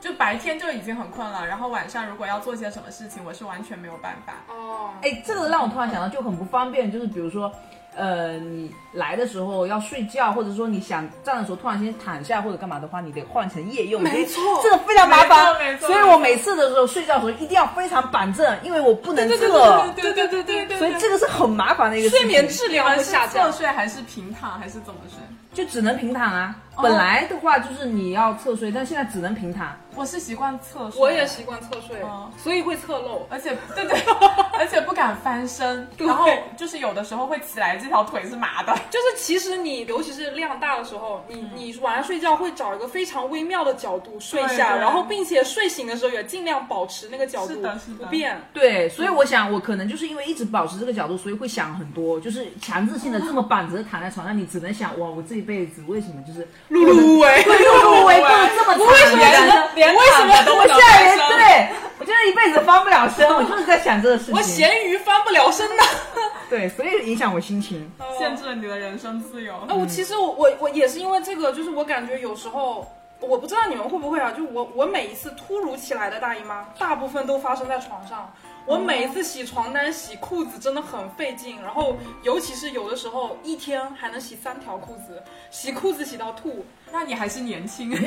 Speaker 3: 就白天就已经很困了，然后晚上如果要做些什么事情，我是完全没有办法。
Speaker 1: 哦，
Speaker 2: 哎，这个让我突然想到，就很不方便，就是比如说，呃，你来的时候要睡觉，或者说你想站的时候突然间躺下或者干嘛的话，你得换成夜用，
Speaker 1: 没错
Speaker 2: 这个非常麻烦。
Speaker 3: 没错没错
Speaker 2: 所以我每次的时候睡觉的时候一定要非常板正，因为我不能
Speaker 1: 对对
Speaker 2: 侧，
Speaker 1: 对对对对对
Speaker 2: 所以这个是很麻烦的一个事情。
Speaker 1: 睡眠质量会
Speaker 3: 是
Speaker 1: 下降
Speaker 3: 侧。睡还是平躺还是怎么睡？
Speaker 2: 就只能平躺啊。
Speaker 1: 哦
Speaker 2: 本来的话就是你要侧睡，但现在只能平躺。
Speaker 3: 我是习惯侧睡，
Speaker 1: 我也习惯侧睡
Speaker 3: 哦，
Speaker 1: 所以会侧漏。
Speaker 3: 而且对对，而且不敢翻身，然后就是有的时候会起来，这条腿是麻的。
Speaker 1: 就是其实你尤其是量大的时候，你你晚上睡觉会找一个非常微妙的角度睡下，
Speaker 3: 对对。
Speaker 1: 然后并且睡醒的时候也尽量保持那个角度
Speaker 3: 是的是的。
Speaker 1: 不变。
Speaker 2: 对，所以我想，我可能就是因为一直保持这个角度，所以会想很多，就是强制性的这么板着躺在床上，你只能想，哇，我这一辈子为什么就是
Speaker 1: 碌碌无为，
Speaker 2: 对碌碌无为，过得这么
Speaker 1: 为什么
Speaker 2: 惨的为什么我现在连对我真的一辈子翻不了身，我就是在想这个事情。
Speaker 1: 我咸鱼翻不了身呐。
Speaker 2: 对，所以影响我心情。
Speaker 3: 限制了你的人生自由。
Speaker 1: 那我其实我我我也是因为这个，就是我感觉有时候。我不知道你们会不会啊，就我我每一次突如其来的大姨妈，大部分都发生在床上。我每次洗床单、洗裤子真的很费劲，然后 尤其是有的时候一天还能洗三条裤子，洗裤子洗到吐，
Speaker 3: 那你还是年轻。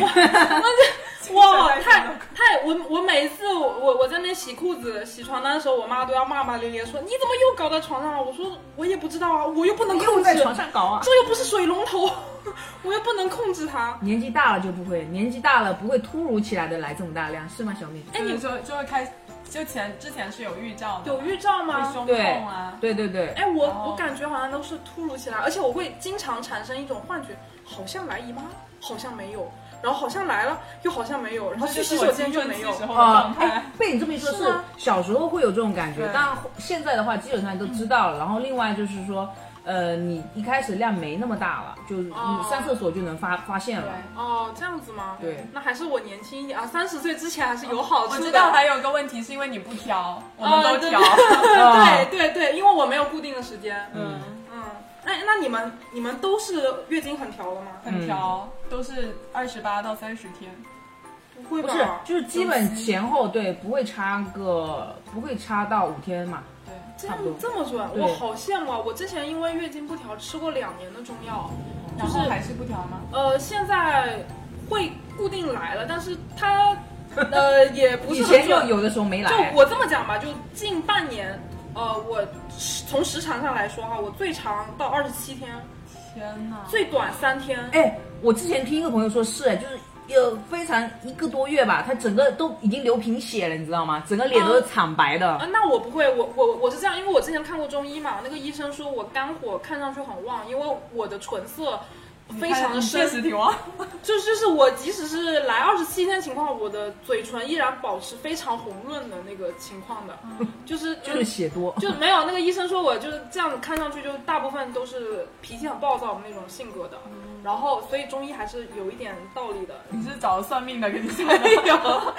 Speaker 1: 哇，太太我我每一次我我我在那边洗裤子、洗床单的时候，我妈都要骂骂咧咧说你怎么又搞到床上了？我说我也不知道啊，我又不能控制，
Speaker 2: 在床上搞啊。
Speaker 1: 这又不是水龙头，我又不能控制它。
Speaker 2: 年纪大了就不会，年纪大了不会突如其来的来这么大量，是吗，小米？
Speaker 3: 哎，你就就会开，就前之前是有预兆的，
Speaker 1: 有预兆
Speaker 3: 会
Speaker 1: 吗？
Speaker 3: 胸
Speaker 2: 对
Speaker 3: 痛啊，
Speaker 2: 对对对，
Speaker 1: 哎，我
Speaker 3: 哦
Speaker 1: 我感觉好像都是突如其来，而且我会经常产生一种幻觉，好像来姨妈，好像没有，然后好像来了，又好像没有，然后去洗手间就没有。
Speaker 2: 啊哎。，被你这么一说，是小时候会有这种感觉
Speaker 3: 对，
Speaker 2: 但现在的话基本上都知道了。然后另外就是说，呃，你一开始量没那么大了，就你
Speaker 1: 哦
Speaker 2: 上厕所就能发发现了。
Speaker 1: 哦，这样子吗？
Speaker 2: 对
Speaker 1: 那还是我年轻一点啊，三十岁之前还是有好处的。
Speaker 3: 我知道还有个问题是因为你不挑，我们都挑。
Speaker 2: 啊
Speaker 1: 对 对对，因为我没有固定的时间。
Speaker 3: 嗯，
Speaker 1: 嗯，那那你们你们都是月经很调的吗？
Speaker 3: 很调，都是二十八到三十天。
Speaker 1: 不会吧？
Speaker 2: 不是，就是基本前后对，不会差个，不会差到五天嘛。
Speaker 3: 对，
Speaker 1: 这样
Speaker 2: 差不多
Speaker 1: 这么准，我好羡慕啊！我之前因为月经不调吃过两年的中药，
Speaker 3: 然后还是不调吗？
Speaker 1: 呃，现在会固定来了，但是它 呃也不是
Speaker 2: 以
Speaker 1: 很准
Speaker 2: 前就有的时候没来就。
Speaker 1: 我这么讲吧，就近半年，呃，我从时长上来说哈，我最长到二十七天，
Speaker 3: 天呐！
Speaker 1: 最短三天。
Speaker 2: 哎，我之前听一个朋友说是，哎，就是有非常一个多月吧，他整个都已经流贫血了，你知道吗？整个脸都是惨白的。
Speaker 1: 啊，那我不会，我我我是这样，因为我之前看过中医嘛，那个医生说我肝火看上去很旺，因为我的唇色非常的深
Speaker 3: 确，实挺旺。
Speaker 1: 就就是我即使是来二十七天情况，我的嘴唇依然保持非常红润的那个情况的，就是
Speaker 2: 就是血多，
Speaker 1: 就没有那个医生说我就是这样子，看上去就大部分都是脾气很暴躁的那种性格的，然后所以中医还是有一点道理的。
Speaker 3: 你是找算命的给你讲
Speaker 1: 没有，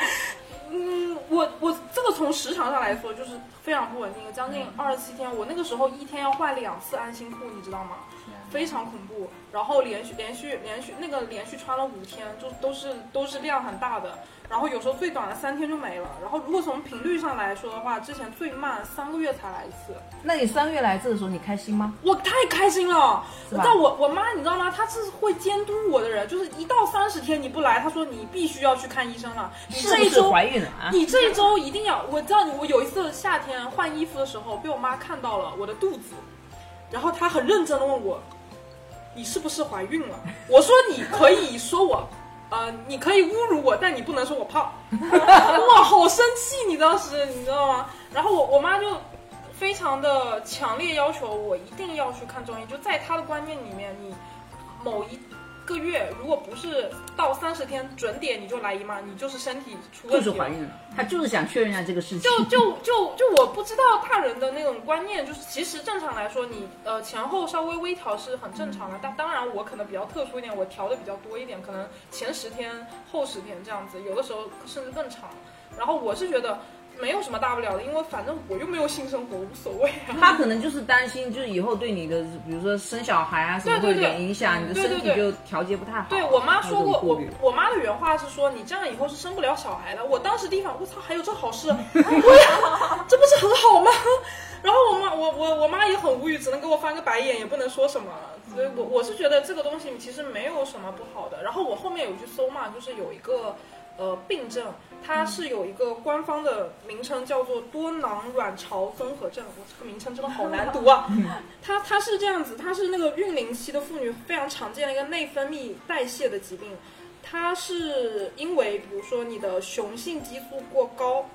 Speaker 1: 嗯，我我这个从时长上来说就是非常不稳定，将近二十七天，我那个时候一天要换两次安心裤，你知道吗？非常恐怖，然后连续连续连续那个连续穿了五天，就都是都是量很大的，然后有时候最短的三天就没了，然后如果从频率上来说的话，之前最慢三个月才来一次，
Speaker 2: 那你三个月来一次的时候，你开心吗？
Speaker 1: 我太开心了。
Speaker 2: 是吧
Speaker 1: 但我我妈你知道吗？她是会监督我的人，就是一到三十天你不来，她说你必须要去看医生了，你
Speaker 2: 是不是
Speaker 1: 这一周
Speaker 2: 怀孕了啊？
Speaker 1: 你这一周一定要，我知道你，我有一次夏天换衣服的时候，被我妈看到了我的肚子，然后她很认真的问我，你是不是怀孕了？我说你可以说我，呃，你可以侮辱我，但你不能说我胖。哇，好生气！你当时你知道吗？然后我我妈就非常的强烈要求我一定要去看中医，就在她的观念里面，你某一个月如果不是到三十天准点你就来姨妈，你就是身体出
Speaker 2: 就
Speaker 1: 问题就。
Speaker 2: 是怀孕了，他就是想确认一下这个事情。
Speaker 1: 就就就就我不知道大人的那种观念，就是其实正常来说，你呃前后稍微微调是很正常的。但当然我可能比较特殊一点，我调的比较多一点，可能前十天后十天这样子，有的时候甚至更长。然后我是觉得没有什么大不了的，因为反正我又没有性生活，无所谓啊。
Speaker 2: 他可能就是担心，就是以后对你的，比如说生小孩啊什么会有
Speaker 1: 对对对
Speaker 2: 点影响，你的身体就调节不太好。
Speaker 1: 对我妈说过，我我妈的原话是说，你这样以后是生不了小孩的。我当时第一反应，我操，还有这好事？对呀，这不是很好吗？然后我妈，我我我妈也很无语，只能给我翻个白眼，也不能说什么。所以我我是觉得这个东西其实没有什么不好的。然后我后面有去搜嘛，就是有一个呃病症，它是有一个官方的名称叫做多囊卵巢综合症。我这个名称真的好难读啊！它它是这样子，它是那个孕龄期的妇女非常常见的一个内分泌代谢的疾病。它是因为比如说你的雄性激素过高，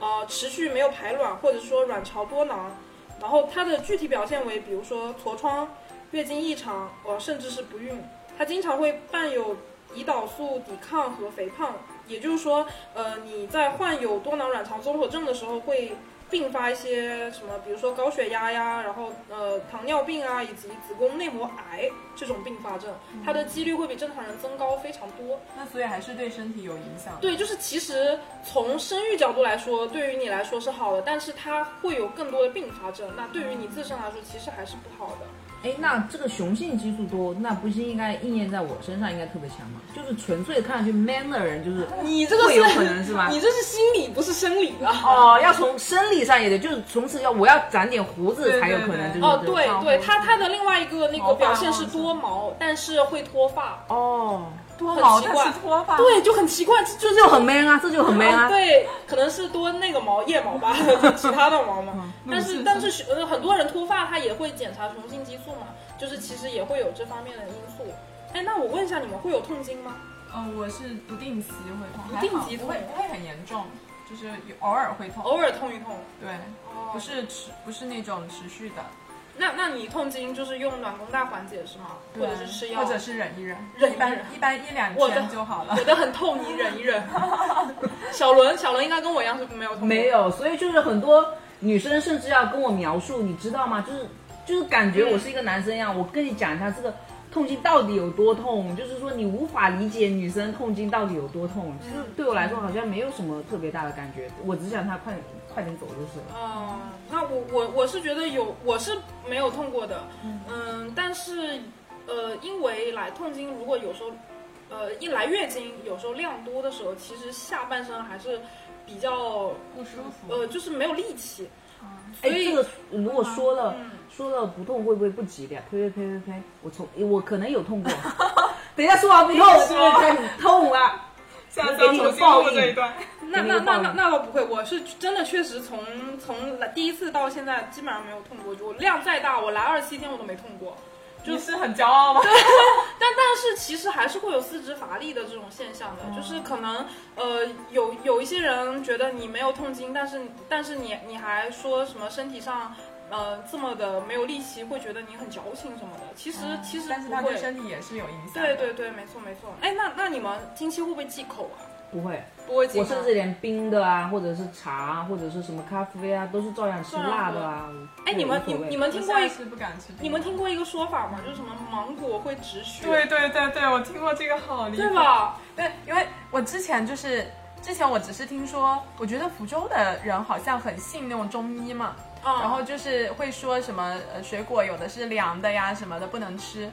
Speaker 1: 呃，持续没有排卵，或者说卵巢多囊，然后它的具体表现为比如说痤疮、月经异常，呃，甚至是不孕。它经常会伴有胰岛素抵抗和肥胖，也就是说，呃，你在患有多囊卵巢综合症的时候会。并发一些什么，比如说高血压呀，然后呃糖尿病啊，以及子宫内膜癌这种并发症，它的几率会比正常人增高非常多。
Speaker 3: 那所以还是对身体有影响。
Speaker 1: 对，就是其实从生育角度来说，对于你来说是好的，但是它会有更多的并发症，那对于你自身来说其实还是不好的。
Speaker 2: 哎，那这个雄性激素多，那不是应该应验在我身上应该特别强吗？就是纯粹看上去 man 的人，就是
Speaker 1: 你这个
Speaker 2: 会有
Speaker 1: 是
Speaker 2: 可能是吧？
Speaker 1: 你这是心理不是生理啊。
Speaker 2: 哦，要从生理上也得，就是从此要我要长点胡子才有可
Speaker 3: 对对
Speaker 2: 能就是
Speaker 1: 哦，对对，
Speaker 3: 毛胡
Speaker 1: 它它的另外一个那个表现是多毛，但是会脱发，
Speaker 2: 哦，
Speaker 3: 多毛，
Speaker 1: 很奇怪
Speaker 3: 但是脱发，
Speaker 1: 对，就很奇怪，就
Speaker 2: 这就很 man 啊，这就很 man 啊。
Speaker 1: 对，可能是多那个毛腋毛吧，就其他的毛嘛。但是
Speaker 3: 是
Speaker 1: 但是呃很多人脱发，他也会检查雄性激素嘛，就是其实也会有这方面的因素。哎，那我问一下，你们会有痛经吗？
Speaker 3: 嗯，我是不定期会痛，
Speaker 1: 不定期痛
Speaker 3: 不会不会很严重，就是有偶尔会痛。
Speaker 1: 偶尔痛一痛。
Speaker 3: 对，
Speaker 1: 哦
Speaker 3: 不是持不是那种持续的，
Speaker 1: 那那你痛经就是用暖宫带缓解是吗？或者是吃药？
Speaker 3: 或者是忍一忍，一般
Speaker 1: 忍一忍
Speaker 3: 一般一两天就好了
Speaker 1: 我。的很痛，你忍一忍。小伦，小伦应该跟我一样是没有痛。
Speaker 2: 没有，所以就是很多女生甚至要跟我描述，你知道吗？就是就是感觉我是一个男生一样，我跟你讲一下这个痛经到底有多痛，就是说你无法理解女生痛经到底有多痛。其实对我来说好像没有什么特别大的感觉，我只想她快快点走就是了。
Speaker 1: 哦，那我我我是觉得有，我是没有痛过的，嗯但是呃，因为来痛经，如果有时候呃一来月经，有时候量多的时候，其实下半身还是比较
Speaker 3: 不舒服。
Speaker 1: 呃，就是没有力气，
Speaker 2: 哎，
Speaker 1: 所以
Speaker 2: 这个如果说了、
Speaker 1: 嗯
Speaker 2: 说了不痛，会不会不吉利啊？呸呸呸呸呸！我从我可能有痛过，等一下说完不痛，是不是开始痛啊？
Speaker 3: 下次要重新录这一段。
Speaker 1: 那那那那那倒不会，我是真的确实从从来第一次到现在基本上没有痛过，就我量再大，我来二十七天我都没痛过。
Speaker 3: 你是很骄傲吗？
Speaker 1: 但但是其实还是会有四肢乏力的这种现象的，就是可能呃有有一些人觉得你没有痛经，但是但是你你还说什么身体上呃这么的没有力气，会觉得你很矫情什么的。其实、其实
Speaker 3: 但是
Speaker 1: 不会。
Speaker 3: 它对身体也是有影响。
Speaker 1: 对对对，没错没错。哎，那那你们经期会不会忌口啊？
Speaker 2: 不会，
Speaker 1: 不会忌吗？
Speaker 2: 我甚至连冰的啊，或者是茶啊，或者是什么咖啡啊，都是照样吃辣的啊。
Speaker 1: 哎，你们你你们听过一
Speaker 3: 我现在是不敢吃。
Speaker 1: 你们听过一个说法吗？就是什么芒果会止血，
Speaker 3: 对对对对，我听过这个好离谱。
Speaker 1: 对吧？
Speaker 3: 对，因为我之前就是之前我只是听说，我觉得福州的人好像很信那种中医嘛，
Speaker 1: 嗯，
Speaker 3: 然后就是会说什么呃水果有的是凉的呀什么的不能吃，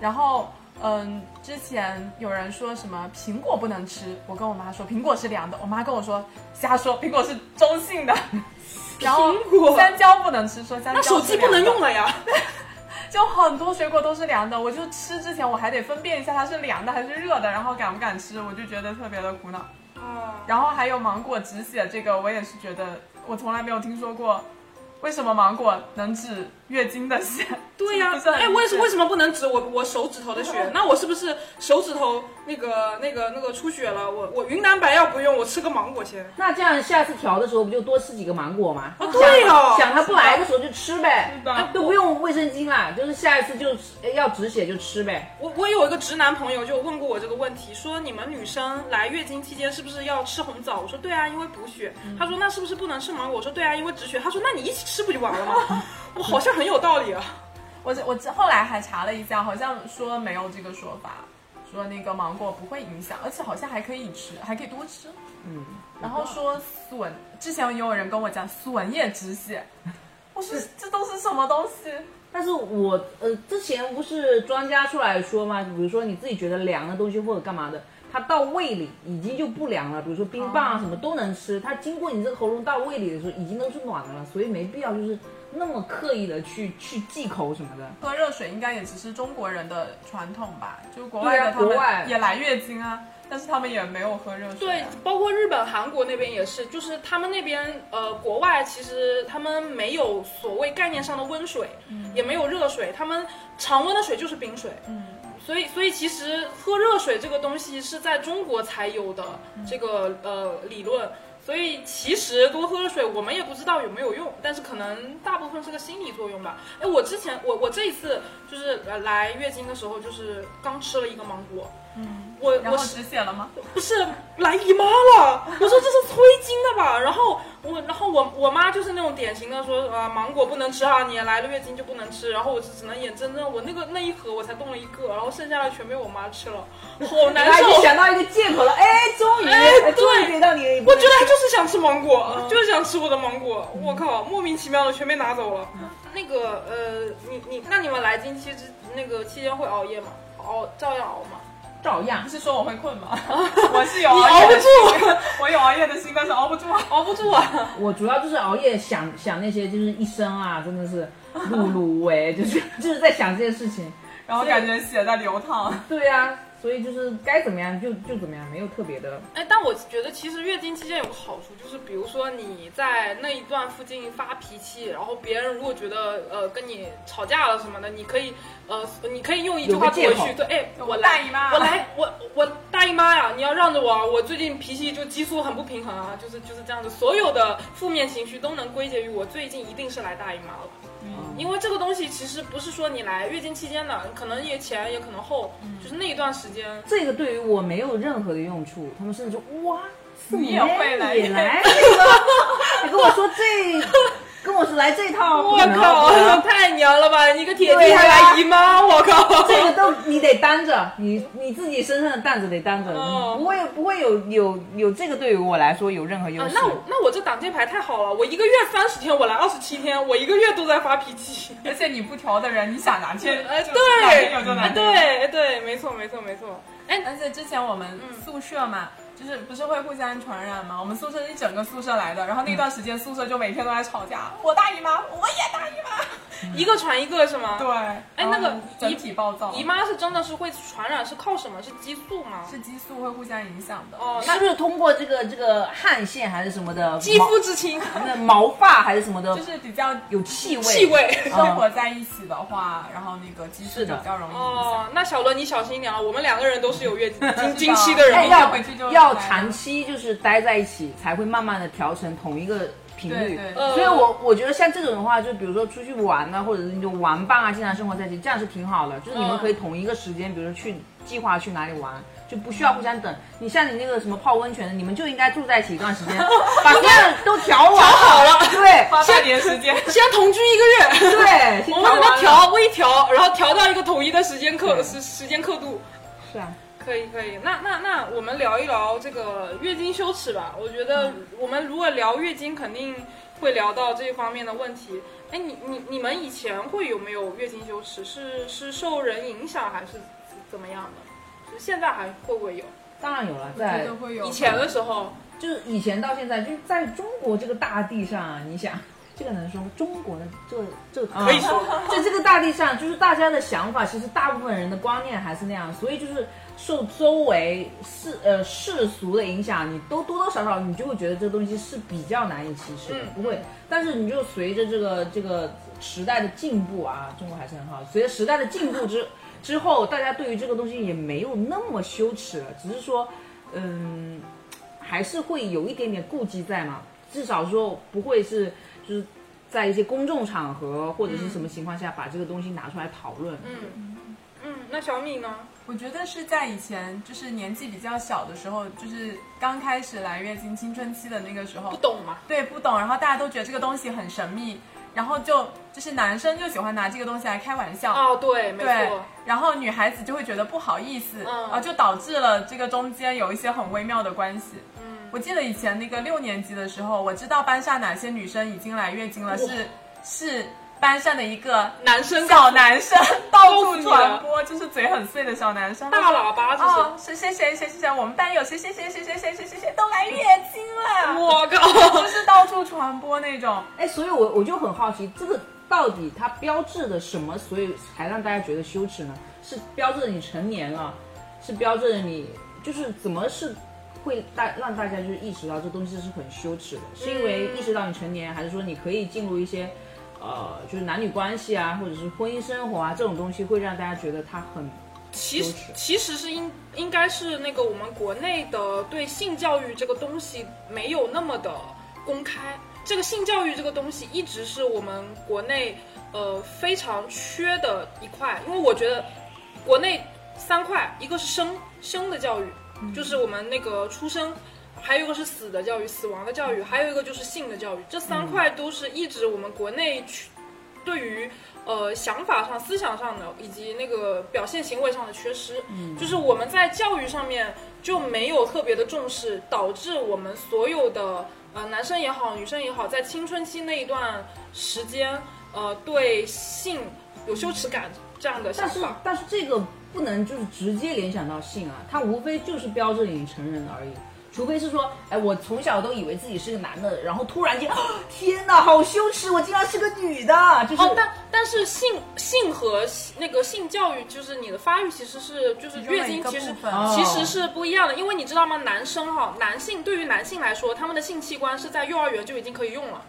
Speaker 3: 然后嗯之前有人说什么苹果不能吃，我跟我妈说苹果是凉的，我妈跟我说瞎说苹果是中性的，然后
Speaker 1: 苹果。
Speaker 3: 香蕉不能吃，说香蕉
Speaker 1: 那手机不能用
Speaker 3: 了，
Speaker 1: 了呀。
Speaker 3: 就很多水果都是凉的，我就吃之前我还得分辨一下它是凉的还是热的，然后敢不敢吃，我就觉得特别的苦恼。
Speaker 1: 哦，
Speaker 3: 然后还有芒果止血，这个我也是觉得我从来没有听说过，为什么芒果能治月经的血？
Speaker 1: 对呀、哎，为
Speaker 3: 理解
Speaker 1: 为什么不能指我我手指头的血？那我是不是手指头那个那个那个出血了？我我云南白药不用，我吃个芒果先。
Speaker 2: 那这样下次调的时候不就多吃几个芒果吗？
Speaker 1: 啊，对哦，
Speaker 2: 想他不来的时候就吃呗，
Speaker 3: 是的
Speaker 2: 哎都不用卫生巾啦，就是下一次就要止血就吃呗。
Speaker 1: 我我有一个直男朋友就问过我这个问题，说你们女生来月经期间是不是要吃红枣？我说对啊，因为补血。他说那是不是不能吃芒果？我说对啊，因为止血。他说那你一起吃不就完了吗？我好像很有道理啊。
Speaker 3: 我我后来还查了一下，好像说没有这个说法，说那个芒果不会影响，而且好像还可以吃，还可以多吃。
Speaker 2: 嗯，
Speaker 3: 然后说笋，之前也有人跟我讲笋也止血，我说这都是什么东西？
Speaker 2: 但是我呃之前不是专家出来说嘛，比如说你自己觉得凉的东西或者干嘛的，它到胃里已经就不凉了，比如说冰棒啊什么都能吃，它经过你这个喉咙到胃里的时候已经都是暖的了，所以没必要就是那么刻意的去去忌口什么的。
Speaker 3: 喝热水应该也只是中国人的传统吧？就国外的他们
Speaker 2: 国外
Speaker 3: 也来月经啊，但是他们也没有喝热水、
Speaker 1: 对
Speaker 3: 啊。，
Speaker 1: 包括日本、韩国那边也是，就是他们那边呃，国外其实他们没有所谓概念上的温水，也没有热水，他们常温的水就是冰水。
Speaker 3: 嗯，
Speaker 1: 所以，所以其实喝热水这个东西是在中国才有的这个呃理论。所以其实多喝热水，我们也不知道有没有用，但是可能大部分是个心理作用吧。哎，我之前我我这一次就是呃来月经的时候，就是刚吃了一个芒果，
Speaker 3: 嗯，
Speaker 1: 我我是
Speaker 3: 止血了吗？
Speaker 1: 不是来姨妈了，我说这是催经的吧？然后我，然后我我妈就是那种典型的说啊，芒果不能吃啊，你来了月经就不能吃。然后我就只能眼睁睁，我那个那一盒我才动了一个，然后剩下的全被我妈吃了，好难
Speaker 2: 受已经
Speaker 1: 受。
Speaker 2: 想到一个借口了，哎，终于，
Speaker 1: 哎
Speaker 2: 哎终于
Speaker 1: 对
Speaker 2: 给到你。
Speaker 1: 我觉得她就是想吃芒果，就是想吃我的芒果。我靠，莫名其妙的全被拿走了。那个呃，你你那你们来经期之那个期间会熬夜吗？熬照样熬吗？
Speaker 2: 照样
Speaker 3: 不。是说我会困吗？我是有熬夜的
Speaker 1: 熬不
Speaker 3: 心，我有熬夜的心，但是熬不住。
Speaker 1: 熬不住啊！
Speaker 2: 我主要就是熬夜想想那些，就是一生啊，真的是碌碌无为，就是就是在想这些事情。
Speaker 3: 然后感觉血在流淌。
Speaker 2: 对呀、所以就是该怎么样就就怎么样，没有特别的。
Speaker 1: 哎，但我觉得其实月经期间有个好处，就是比如说你在那一段附近发脾气，然后别人如果觉得呃跟你吵架了什么的，你可以呃你可以用一句话
Speaker 2: 有个借口
Speaker 1: 回去，对，哎，
Speaker 3: 我
Speaker 1: 我来
Speaker 3: 大姨妈
Speaker 1: 我来，我我大姨妈呀，你要让着我啊，我最近脾气就激素很不平衡啊，就是就是这样子，所有的负面情绪都能归结于我最近一定是来大姨妈了。因为这个东西其实不是说你来月经期间的，可能也前也可能后，就是那一段时间。
Speaker 2: 这个对于我没有任何的用处，他们甚至说哇，
Speaker 3: 你也会来
Speaker 2: 你来这个，你跟我说这，跟我说来这套，
Speaker 1: 我靠，太娘了吧！你个铁弟还来姨妈，我靠！
Speaker 2: 这个都你得担着，你你自己身上的担子得担着，
Speaker 1: 哦
Speaker 2: 不会不会有有有这个对于我来说有任何优
Speaker 1: 啊，
Speaker 2: 势。
Speaker 1: 那我那我这挡箭牌太好了，我一个月三十天，我来二十七天，我一个月都在发脾气。
Speaker 3: 而且你不调的人，你想
Speaker 1: 拿
Speaker 3: 去
Speaker 1: 对。对对，没错没错没错。哎，
Speaker 3: 而且之前我们宿舍嘛，就是不是会互相传染吗？我们宿舍一整个宿舍来的，然后那段时间宿舍就每天都在吵架，我大姨妈，我也大姨妈。
Speaker 1: 一个传一个是吗？
Speaker 3: 对，
Speaker 1: 哎那个
Speaker 3: 整体暴躁，
Speaker 1: 姨妈是真的是会传染，是靠什么？是激素吗？
Speaker 3: 是激素会互相影响的。
Speaker 1: 哦，那
Speaker 2: 是不是通过这个这个汗腺还是什么的
Speaker 1: 肌肤之亲，
Speaker 2: 毛 那毛发还是什么的，
Speaker 3: 就是比较
Speaker 2: 有气味？
Speaker 1: 气味。
Speaker 3: 生活在一起的话，然后那个激素
Speaker 2: 是的
Speaker 3: 比较容易影
Speaker 1: 哦。，那小伦你小心一点啊！我们两个人都是有月经 经期的人
Speaker 2: 要
Speaker 3: 回去就
Speaker 2: 要
Speaker 3: 来了
Speaker 2: 长期就是待在一起，才会慢慢的调成同一个频率。所以我我觉得像这种的话，就比如说出去玩呢，或者是那种玩伴啊，经常生活在一起，这样是挺好的。就是你们
Speaker 1: 嗯
Speaker 2: 可以同一个时间，比如说去计划去哪里玩，就不需要互相等。你像你那个什么泡温泉的，你们就应该住在一起一段时间，把所有都调完好了。对
Speaker 3: 花半年时间，
Speaker 1: 先同居一个月，
Speaker 2: 对，
Speaker 1: 我们怎么调微调，然后调到一个统一的时间刻时时间刻度。
Speaker 2: 是啊，
Speaker 1: 可以可以，那那那我们聊一聊这个月经羞耻吧。我觉得我们如果聊月经，肯定会聊到这一方面的问题。哎，你你你们以前会有没有月经羞耻？是是受人影响还是怎么样的？就现在还会不会有？
Speaker 2: 当然有了，
Speaker 3: 觉
Speaker 2: 在
Speaker 3: 得会有
Speaker 1: 以前的时候，
Speaker 2: 就是以前到现在，就是在中国这个大地上啊，你想，这个能说吗中国的这个这个
Speaker 1: 可以说
Speaker 2: 在这个大地上，就是大家的想法，其实大部分人的观念还是那样，所以就是受周围世呃世俗的影响，你都多多少少你就会觉得这个东西是比较难以启齿的，
Speaker 1: 嗯
Speaker 2: 不会。但是你就随着这个这个时代的进步啊，中国还是很好。随着时代的进步之之后，大家对于这个东西也没有那么羞耻了，只是说，嗯，还是会有一点点顾忌在嘛，至少说不会是就是在一些公众场合或者是什么情况下把这个东西拿出来讨论。
Speaker 1: 嗯嗯，那小米呢？
Speaker 3: 我觉得是在以前，就是年纪比较小的时候，就是刚开始来月经青春期的那个时候
Speaker 1: 不，懂嘛？
Speaker 3: 对，不懂，然后大家都觉得这个东西很神秘，然后就就是男生就喜欢拿这个东西来开玩笑，
Speaker 1: 哦，对，没错。，
Speaker 3: 然后女孩子就会觉得不好意思，
Speaker 1: 嗯
Speaker 3: 然后就导致了这个中间有一些很微妙的关系。
Speaker 1: 嗯，
Speaker 3: 我记得以前那个六年级的时候，我知道班上哪些女生已经来月经了，
Speaker 1: 哇
Speaker 3: 是是班上的一个
Speaker 1: 男生
Speaker 3: 小男生到处传播，就是嘴很碎的小男生，
Speaker 1: 大喇叭就是。
Speaker 3: 哦，是谁谁谁谁谁，我们班有谁谁谁谁谁谁谁谁谁都来月经了，
Speaker 1: 我靠！
Speaker 3: 就是到处传播那种。
Speaker 2: 哎，所以我我就很好奇，这个到底它标志的什么，所以才让大家觉得羞耻呢？是标志着你成年了，是标志着你就是怎么是会大让大家就是意识到这东西是很羞耻的？是因为意识到你成年，还是说你可以进入一些呃就是男女关系啊，或者是婚姻生活啊这种东西，会让大家觉得他很
Speaker 1: 其实其实是应应该是那个我们国内的对性教育这个东西没有那么的公开。这个性教育这个东西一直是我们国内呃非常缺的一块，因为我觉得国内三块，一个是生生的教育，就是我们那个出生。还有一个是死的教育，死亡的教育，还有一个就是性的教育，这三块都是一直我们国内去对于呃想法上、思想上的以及那个表现行为上的缺失，嗯，就是我们在教育上面就没有特别的重视，导致我们所有的呃男生也好，女生也好，在青春期那一段时间，呃，对性有羞耻感这样的想
Speaker 2: 但是
Speaker 1: 法。
Speaker 2: 但是这个不能就是直接联想到性啊，它无非就是标志你成人而已。除非是说，哎，我从小都以为自己是个男的，然后突然间，啊天哪，好羞耻，我竟然是个女的，就是、
Speaker 1: 哦，但但是性性和那个性教育，就是你的发育其实是就是月经其实其实是不一样的，因为你知道吗？男生哈，男性对于男性来说，他们的性器官是在幼儿园就已经可以用了，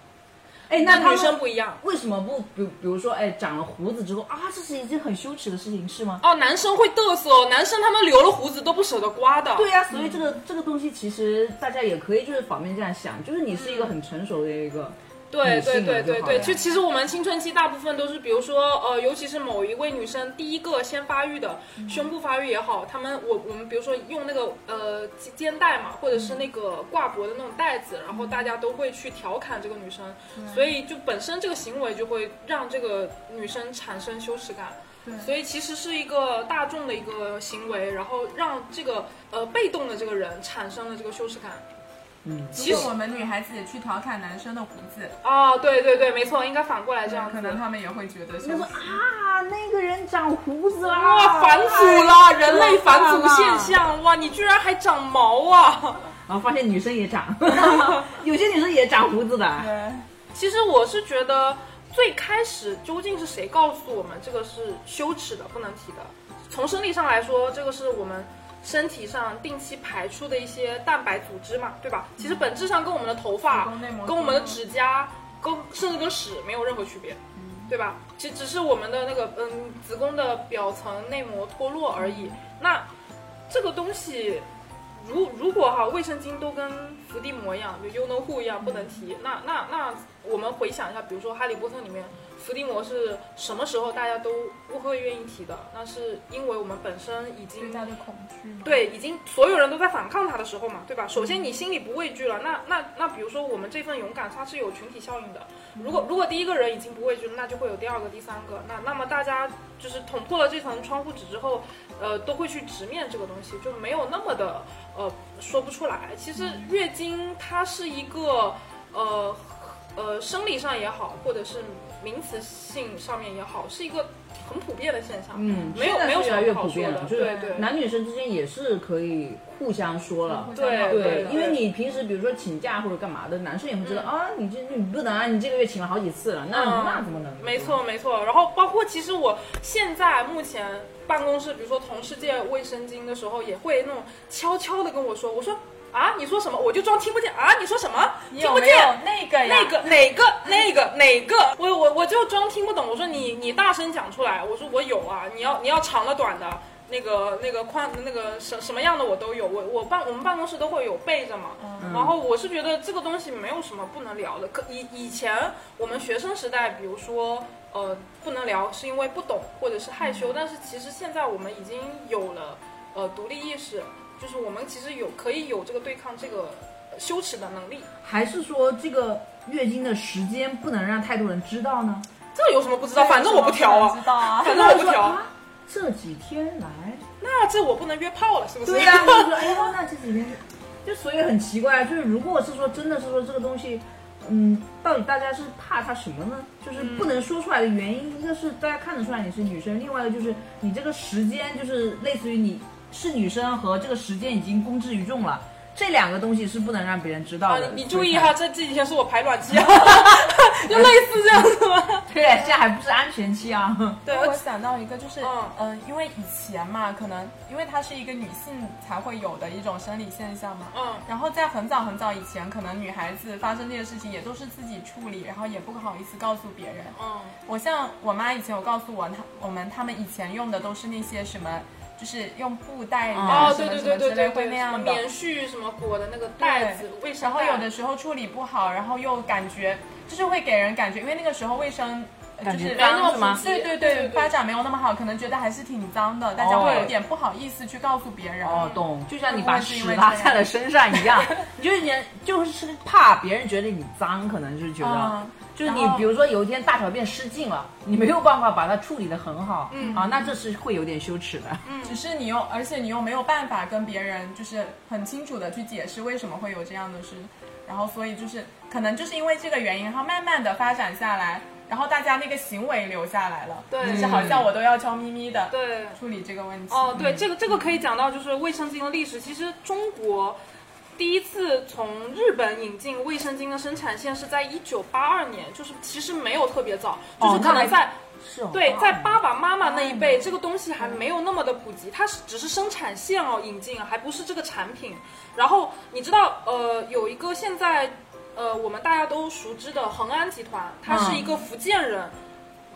Speaker 2: 哎，那他
Speaker 1: 女生不一样。
Speaker 2: 为什么不比比如说，哎，长了胡子之后啊，这是一件很羞耻的事情，是吗？
Speaker 1: 哦，男生会嘚瑟哦，男生他们留了胡子都不舍得刮的。
Speaker 2: 对呀、所以这个、这个东西其实大家也可以就是反面这样想，就是你是一个很成熟的一个，
Speaker 1: 对对对对对，
Speaker 2: 就
Speaker 1: 其实我们青春期大部分都是，比如说呃，尤其是某一位女生第一个先发育的，胸部发育也好，她们我我们比如说用那个呃肩肩带嘛，或者是那个挂脖的那种带子，然后大家都会去调侃这个女生，所以就本身这个行为就会让这个女生产生羞耻感。所以其实是一个大众的一个行为，然后让这个呃被动的这个人产生了这个羞耻感。
Speaker 2: 嗯，
Speaker 1: 其实
Speaker 3: 我们女孩子也去调侃男生的胡子，
Speaker 1: 哦，对对对，没错，应该反过来这样子。
Speaker 3: 可能他们也会觉得羞
Speaker 2: 就说。啊，那个人长胡子啦，
Speaker 1: 哇，返祖了，人类返祖现象，哇，你居然还长毛啊！
Speaker 2: 然 后发现女生也长，有些女生也长胡子的。
Speaker 3: 对，
Speaker 1: 其实我是觉得，最开始究竟是谁告诉我们这个是羞耻的、不能提的？从生理上来说，这个是我们身体上定期排出的一些蛋白组织嘛，对吧？其实本质上跟我们的头发跟我们的指甲、跟甚至跟屎没有任何区别。对吧？其实只是我们的那个嗯子宫的表层内膜脱落而已。那这个东西，如如果哈卫生巾都跟伏地魔一样，就 you know who 一样不能提，那那那我们回想一下，比如说《哈利波特》里面伏地魔是什么时候大家都不会愿意提的？那是因为我们本身已经
Speaker 3: 对他的恐惧。
Speaker 1: 对，已经所有人都在反抗他的时候嘛，对吧？首先你心里不畏惧了，那那那比如说我们这份勇敢，它是有群体效应的。如果如果第一个人已经不畏惧了，那就会有第二个、第三个。那那么大家就是捅破了这层窗户纸之后，呃，都会去直面这个东西，就没有那么的呃说不出来。其实月经它是一个呃呃生理上也好，或者是名词性上面也好，是一个很普遍的现象。
Speaker 2: 嗯，
Speaker 1: 没有
Speaker 2: 现在
Speaker 1: 没有
Speaker 2: 越来越普遍了，就是
Speaker 1: 对对
Speaker 2: 男女生之间也是可以互相说了。
Speaker 1: 对
Speaker 2: 对
Speaker 1: 对，
Speaker 2: 因为你平时比如说请假或者干嘛的，男生也会知道、啊，你这你不能啊，你这个月请了好几次了，那、
Speaker 1: 嗯
Speaker 2: 那怎么能？
Speaker 1: 没错，没错。然后包括其实我现在目前办公室，比如说同事借卫生巾的时候，也会那种悄悄的跟我说，我说啊，你说什么？我就装听不见啊，你说什么？听不见。
Speaker 3: 有有那个呀？
Speaker 1: 那个哪个那个哪个，我我我就装听不懂。我说你你大声讲出来。我说我有啊，你要你要长的短的，那个那个宽那个什什么样的我都有。我我办我们办公室都会有备着嘛。然后我是觉得这个东西没有什么不能聊的。可以以前我们学生时代，比如说呃不能聊是因为不懂或者是害羞，但是其实现在我们已经有了呃独立意识，就是我们其实有可以有这个对抗这个呃羞耻的能力。
Speaker 2: 还是说这个月经的时间不能让太多人知道呢？
Speaker 1: 这有什么不知道？反正我不调啊
Speaker 3: 知。道啊。
Speaker 1: 反正 我不调，
Speaker 2: 啊，这几天来，
Speaker 1: 那这我不能约炮了，是不是？
Speaker 2: 对呀、就是说，哎 呀，那这几天就所以很奇怪，就是如果是说真的是说这个东西，嗯，到底大家是怕它什么呢？就是不能说出来的原因，一个是大家看得出来你是女生，另外一个就是你这个时间就是类似于你是女生和这个时间已经公之于众了。这两个东西是不能让别人知道
Speaker 1: 啊
Speaker 2: 的。，
Speaker 1: 你你注意哈，这这几天是我排卵期啊，就类似这样子吗？
Speaker 2: 对，现在还不是安全期啊。
Speaker 1: 对，
Speaker 3: 我想到一个，就是
Speaker 1: 嗯
Speaker 3: 嗯、因为以前嘛，可能因为它是一个女性才会有的一种生理现象嘛，
Speaker 1: 嗯
Speaker 3: 然后在很早很早以前，可能女孩子发生这些事情也都是自己处理，然后也不好意思告诉别人。
Speaker 1: 嗯
Speaker 3: 我像我妈以前有告诉我，她我们他们以前用的都是那些什么，就是用布袋
Speaker 2: 哦
Speaker 3: 呀、
Speaker 1: 哦，对对
Speaker 3: 什么什
Speaker 1: 对对对对，
Speaker 3: 么之类会那样的。
Speaker 1: 棉絮什么裹的那个袋子，卫生
Speaker 3: 然后有的时候处理不好，然后又感觉就是会给人感觉，因为那个时候卫生。呃
Speaker 2: 感觉
Speaker 3: 就是
Speaker 2: 脏是吗
Speaker 3: 对对
Speaker 1: 对对对
Speaker 3: 发展没有那么好，可能觉得还是挺脏的，大家会
Speaker 1: 哦
Speaker 3: 有点不好意思去告诉别人。
Speaker 2: 哦，懂，就像你把屎拉在了身上一样，你就是你就是怕别人觉得你脏，可能就是觉得，
Speaker 3: 嗯
Speaker 2: 就是你比如说有一天大小便失禁了，你没有办法把它处理的很好，嗯啊，那这是会有点羞耻的。
Speaker 3: 嗯 只是你又，而且你又没有办法跟别人就是很清楚的去解释为什么会有这样的事，然后所以就是可能就是因为这个原因，然后慢慢的发展下来，然后大家那个行为留下来了，
Speaker 1: 对
Speaker 3: 就是好像我都要悄咪咪的
Speaker 1: 对。
Speaker 3: 处理这个问题。
Speaker 1: 哦，对，这个这个可以讲到就是卫生巾的历史。其实中国第一次从日本引进卫生巾的生产线是在一九八二年，就是其实没有特别早，就是可能在、对在爸爸妈妈那一辈，这个东西还没有那么的普及，它是只是生产线哦引进，还不是这个产品。然后你知道，呃，有一个现在呃我们大家都熟知的恒安集团，它是一个福建人。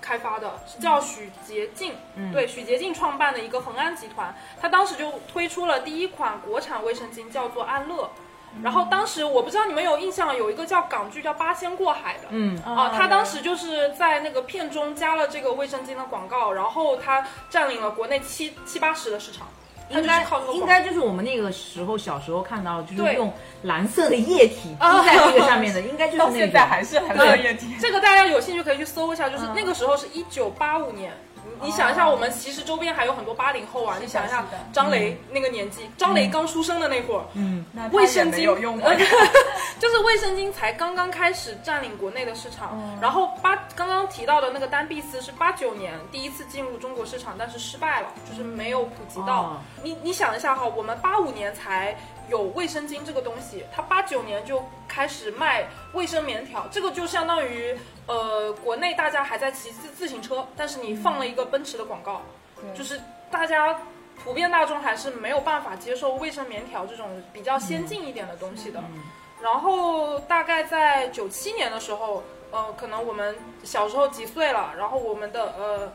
Speaker 1: 开发的是叫许洁静，对，许洁静创办的一个恒安集团，他当时就推出了第一款国产卫生巾，叫做安乐。然后当时我不知道你们有印象，有一个叫港剧叫《八仙过海》的，
Speaker 2: 嗯。
Speaker 1: 啊，他当时就是在那个片中加了这个卫生巾的广告，然后他占领了国内七七八十的市场，
Speaker 2: 应该应该就是我们那个时候小时候看到，就是用蓝色的液体滴在这个上面的，应该就是
Speaker 3: 到现在。还是蓝色液体。
Speaker 1: 这个大家有兴趣可以去搜一下，就是那个时候是一九八五年。你你想一下，我们其实周边还有很多八零后啊，你想一下张雷那个年纪，张雷刚出生的那会儿，
Speaker 3: 那
Speaker 1: 卫生巾
Speaker 3: 有用吗，
Speaker 1: 就是卫生巾才刚刚开始占领国内的市场，然后八刚刚提到的那个丹碧丝是八九年第一次进入中国市场，但是失败了，就是没有普及到。
Speaker 2: 哦
Speaker 1: 你你想一下哈，我们八五年才有卫生巾这个东西，它八九年就开始卖卫生棉条，这个就相当于呃国内大家还在骑自自行车，但是你放了一个奔驰的广告，就是大家。普遍大众还是没有办法接受卫生棉条这种比较先进一点的东西的。然后大概在九七年的时候，呃，可能我们小时候几岁了，然后我们的呃，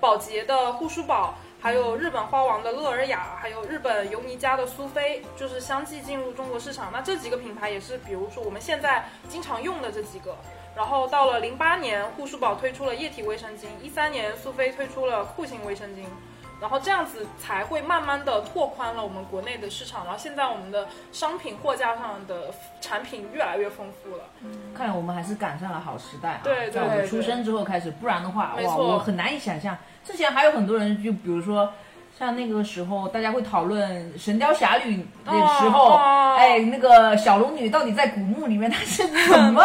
Speaker 1: 宝洁的护舒宝，还有日本花王的乐尔雅，还有日本尤妮佳的苏菲，就是相继进入中国市场。那这几个品牌也是，比如说我们现在经常用的这几个。然后到了零八年，护舒宝推出了液体卫生巾，一三年苏菲推出了裤型卫生巾。然后这样子才会慢慢的拓宽了我们国内的市场，然后现在我们的商品货架上的产品越来越丰富了。
Speaker 2: 看来我们还是赶上了好时代啊！
Speaker 1: 对对
Speaker 2: 在我们出生之后开始，不然的话，哇，我很难以想象。之前还有很多人，就比如说。像那个时候，大家会讨论《神雕侠侣》的时候，哎，那个小龙女到底在古墓里面她是怎么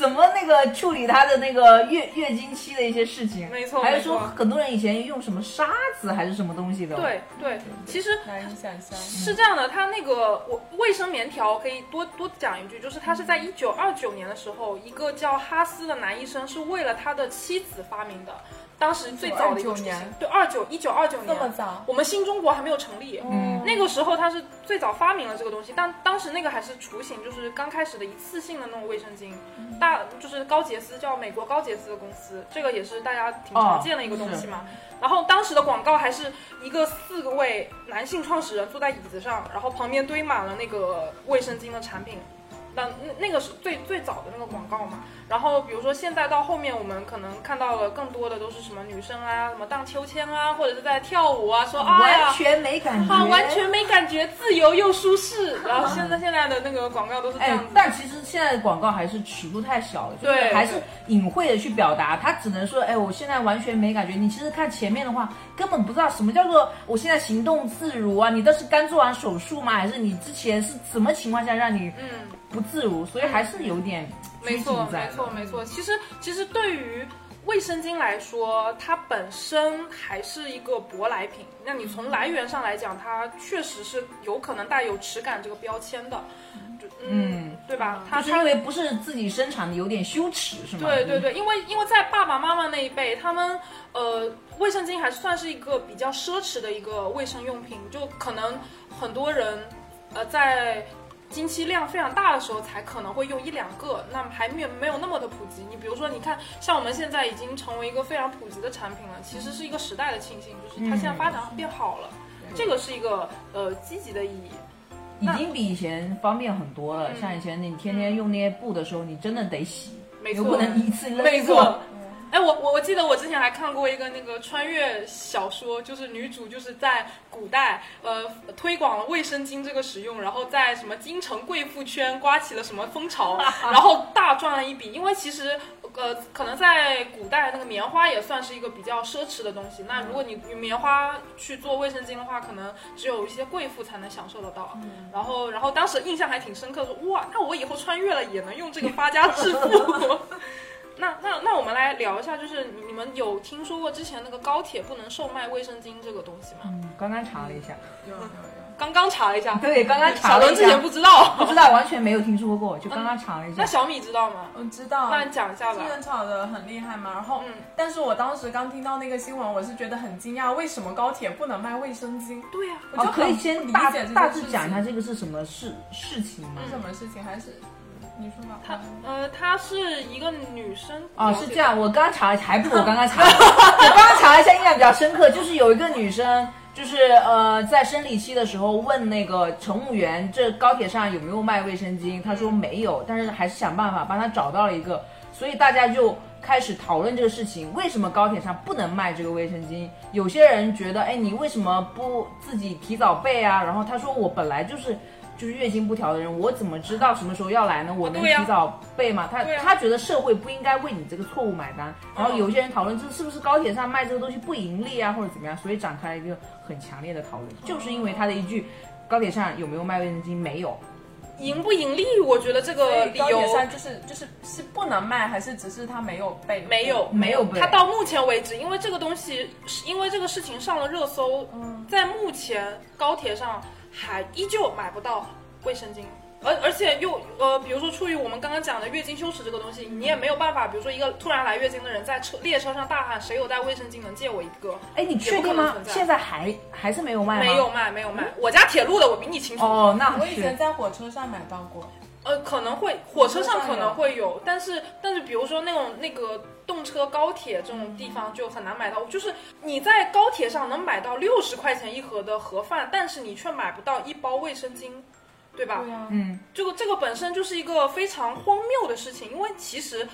Speaker 2: 怎么那个处理她的那个月月经期的一些事情？
Speaker 1: 没错
Speaker 2: 还有说很多人以前用什么沙子还是什么东西的？，
Speaker 1: 对对，其实
Speaker 3: 难以想象。
Speaker 1: 是这样的，它那个我卫生棉条可以多多讲一句，就是它是在一九二九年的时候，一个叫哈斯的男医生是为了他的妻子发明的。当时最早的一个
Speaker 3: 1929
Speaker 1: 雏形
Speaker 3: 年，
Speaker 1: 对，二九一九二九年，
Speaker 3: 那么早。
Speaker 1: 我们新中国还没有成立。
Speaker 2: 嗯，
Speaker 1: 那个时候他是最早发明了这个东西，但当时那个还是雏形，就是刚开始的一次性的那种卫生巾，大就是高洁丝叫美国高洁丝的公司，这个也是大家挺常见的一个东西嘛。然后当时的广告还是一个四个位男性创始人坐在椅子上，然后旁边堆满了那个卫生巾的产品。那那那个是最最早的那个广告嘛，然后比如说现在到后面，我们可能看到了更多的都是什么女生啊，什么荡秋千啊，或者是在跳舞啊，说啊呀
Speaker 2: 完，全没感觉，
Speaker 1: 好，完全没感觉，自由又舒适。然后现在现在的那个广告都是这
Speaker 2: 哎
Speaker 1: 样子，，
Speaker 2: 但其实现在的广告还是尺度太小了，就是
Speaker 1: 对
Speaker 2: 还是隐晦的去表达，他只能说，哎，我现在完全没感觉。你其实看前面的话，根本不知道什么叫做我现在行动自如啊，你这是刚做完手术吗？还是你之前是什么情况下让你
Speaker 1: 嗯，
Speaker 2: 不自如？所以还是有点拘
Speaker 1: 没错没错，没错。其实其实对于卫生巾来说，它本身还是一个舶来品。那你从来源上来讲，它确实是有可能带有耻感这个标签的，嗯，对吧？它
Speaker 2: 就是因为不是自己生产的，有点羞耻，是吗？
Speaker 1: 对对对，因为因为在爸爸妈妈那一辈，他们呃卫生巾还算是一个比较奢侈的一个卫生用品，就可能很多人呃在经期量非常大的时候才可能会用一两个，那么还没有没有那么的普及。你比如说，你看像我们现在已经成为一个非常普及的产品了，其实是一个时代的庆幸，就是它现在发展变好了，这个是一个呃积极的意义。
Speaker 2: 已经比以前方便很多了。
Speaker 1: 嗯
Speaker 2: 像以前你天天用那些布的时候，你真的得洗，
Speaker 1: 没错
Speaker 2: 不能一次扔
Speaker 1: 没错。哎，我我我记得我之前还看过一个那个穿越小说，就是女主就是在古代呃推广了卫生巾这个使用，然后在什么京城贵妇圈刮起了什么风潮，然后大赚了一笔。因为其实呃可能在古代那个棉花也算是一个比较奢侈的东西，那如果你用棉花去做卫生巾的话，可能只有一些贵妇才能享受得到。然后然后当时印象还挺深刻，说哇，那我以后穿越了也能用这个发家致富。那那那我们来聊一下，就是你你们有听说过之前那个高铁不能售卖卫生巾这个东西吗？
Speaker 2: 嗯，刚刚查了一下，
Speaker 3: 有有有。
Speaker 1: 刚刚查了一下，
Speaker 2: 对，刚刚查
Speaker 1: 小
Speaker 2: 了一下
Speaker 1: 伦之前，不知道，
Speaker 2: 不知道，完全没有听说过，就刚刚查了一下。
Speaker 1: 那小米知道吗？
Speaker 3: 我知道，
Speaker 1: 那你讲一下吧
Speaker 3: 新。闻炒的很厉害嘛。然后，
Speaker 1: 嗯
Speaker 3: 但是我当时刚听到那个新闻，我是觉得很惊讶，为什么高铁不能卖卫生巾？
Speaker 1: 对呀、
Speaker 2: 哦，
Speaker 3: 我就很
Speaker 2: 可以先大大致讲一下这个是什么事事情吗？
Speaker 3: 是什么事情？还是你说吧。
Speaker 1: 她呃，她是一个女生。
Speaker 2: 啊，是这样，我刚查了，还不如我刚刚查，我刚刚查了一下，印象比较深刻，就是有一个女生，就是呃，在生理期的时候问那个乘务员，这高铁上有没有卖卫生巾？她说没有，但是还是想办法帮她找到了一个，所以大家就开始讨论这个事情，为什么高铁上不能卖这个卫生巾？有些人觉得，哎，你为什么不自己提早备啊？然后她说，我本来就是。就是月经不调的人，我怎么知道什么时候要来呢？我能提早备吗？他他觉得社会不应该为你这个错误买单。然后有些人讨论这是不是高铁上卖这个东西不盈利啊，或者怎么样，所以展开了一个很强烈的讨论，就是因为他的一句高铁上有没有卖卫生巾？没有。
Speaker 1: 盈不盈利，我觉得这个理由
Speaker 3: 高铁上就是就是是不能卖，还是只是他没有备？
Speaker 1: 没有
Speaker 2: 没有备
Speaker 1: 它到目前为止，因为这个东西，是因为这个事情上了热搜，在目前高铁上还依旧买不到卫生巾。而而且又呃，比如说出于我们刚刚讲的月经羞耻这个东西，你也没有办法，比如说一个突然来月经的人在车列车上大喊“谁有带卫生巾能借我一个
Speaker 2: 哎，你确定吗？现在还还是没有”？卖吗？
Speaker 1: 没有。卖，没有卖。我家铁路的，我比你清楚。
Speaker 2: 哦，那
Speaker 3: 我以前。在火车上买到过。
Speaker 1: 呃，可能会火车上可能会有，但是但是比如说那种那个动车、高铁这种地方就很难买到。就是你在高铁上能买到六十块钱一盒的盒饭，但是你却买不到一包卫生巾，对吧？
Speaker 3: 对啊，
Speaker 2: 嗯，
Speaker 1: 这个这个本身就是一个非常荒谬的事情，因为其实。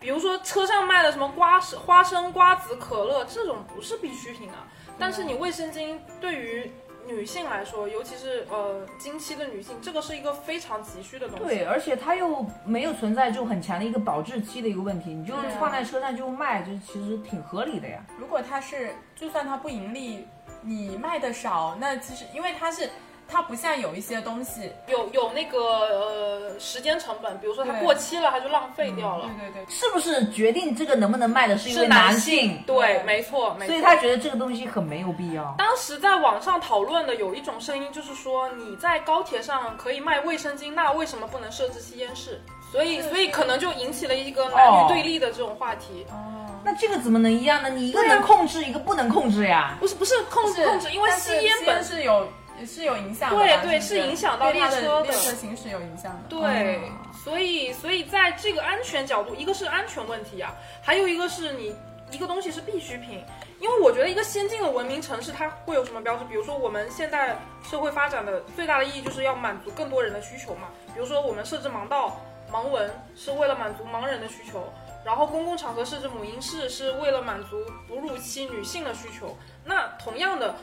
Speaker 1: 比如说车上卖的什么瓜花生、瓜子、可乐这种不是必需品啊，但是你卫生巾对于女性来说，尤其是呃经期的女性，这个是一个非常急需的东西。
Speaker 2: 对，而且它又没有存在就很强的一个保质期的一个问题，你就放在车上就卖，就其实挺合理的呀。
Speaker 3: 如果它是就算它不盈利，你卖的少，那其实因为它是它不像有一些东西，
Speaker 1: 有有那个呃时间成本，比如说它过期了，它就浪费掉了。
Speaker 3: 对对对，
Speaker 2: 是不是决定这个能不能卖的是一
Speaker 1: 是
Speaker 2: 位男
Speaker 1: 性，对，没错，没错。
Speaker 2: 所以他觉得这个东西很没有必要。
Speaker 1: 当时在网上讨论的有一种声音，就是说你在高铁上可以卖卫生巾，那为什么不能设置吸烟室？所以，所以可能就引起了一个男女对立的这种话题。
Speaker 3: 哦，
Speaker 2: 那这个怎么能一样呢？你一个能控制，一个不能控制呀。
Speaker 1: 不是不是控制控制，因为吸烟本
Speaker 3: 是有是有影响的，
Speaker 1: 对对是影响到列车的
Speaker 3: 列车行驶有影响的。
Speaker 1: 对，
Speaker 2: 哦
Speaker 1: 所以所以在这个安全角度，一个是安全问题啊，还有一个是你一个东西是必需品。因为我觉得一个先进的文明城市，它会有什么标志？比如说我们现在社会发展的最大的意义就是要满足更多人的需求嘛。比如说我们设置盲道、盲文是为了满足盲人的需求，然后公共场合设置母婴室是为了满足哺乳期女性的需求。那同样的，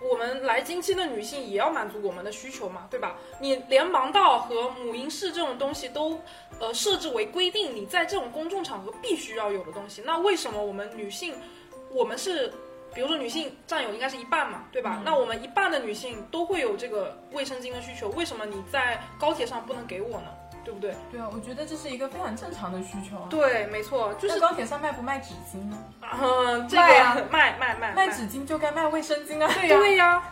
Speaker 1: 我们来经期的女性也要满足我们的需求嘛，对吧？你连盲道和母婴室这种东西都，呃，设置为规定，你在这种公众场合必须要有的东西，那为什么我们女性，我们是，比如说女性占有应该是一半嘛，对吧？那我们一半的女性都会有这个卫生巾的需求，为什么你在高铁上不能给我呢？对不对？
Speaker 3: 对啊，我觉得这是一个非常正常的需求啊。
Speaker 1: 对，没错，就是，
Speaker 3: 高铁上卖不卖纸巾呢？
Speaker 1: 嗯、这个
Speaker 2: 卖啊
Speaker 1: 卖卖卖
Speaker 3: 卖纸巾就该卖卫生巾啊。对
Speaker 1: 对呀、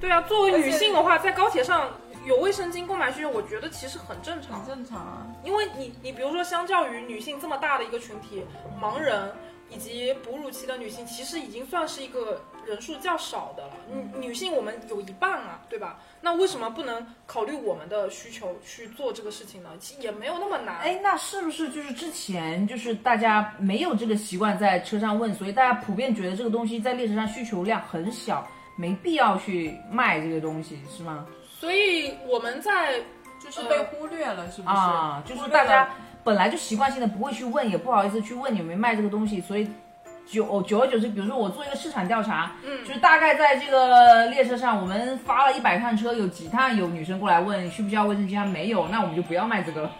Speaker 1: 对呀、作为女性的话，在高铁上有卫生巾购买需求，我觉得其实很正常
Speaker 3: 很。正常啊。
Speaker 1: 因为你，你比如说，相较于女性这么大的一个群体，盲人以及哺乳期的女性，其实已经算是一个人数较少的了。女女性我们有一半啊，对吧？那为什么不能考虑我们的需求去做这个事情呢？其实也没有那么难。
Speaker 2: 哎，那是不是就是之前就是大家没有这个习惯在车上问，所以大家普遍觉得这个东西在列车上需求量很小，没必要去卖这个东西，是吗？
Speaker 1: 所以我们在
Speaker 3: 就是被忽略了，是不是？
Speaker 2: 啊，就是大家本来就习惯性的不会去问，也不好意思去问有没有卖这个东西，所以久哦久而久之，比如说我做一个市场调查，
Speaker 1: 嗯
Speaker 2: 就是大概在这个列车上，我们发了一百趟车，有几趟有女生过来问需不需要卫生巾，她没有，那我们就不要卖这个了。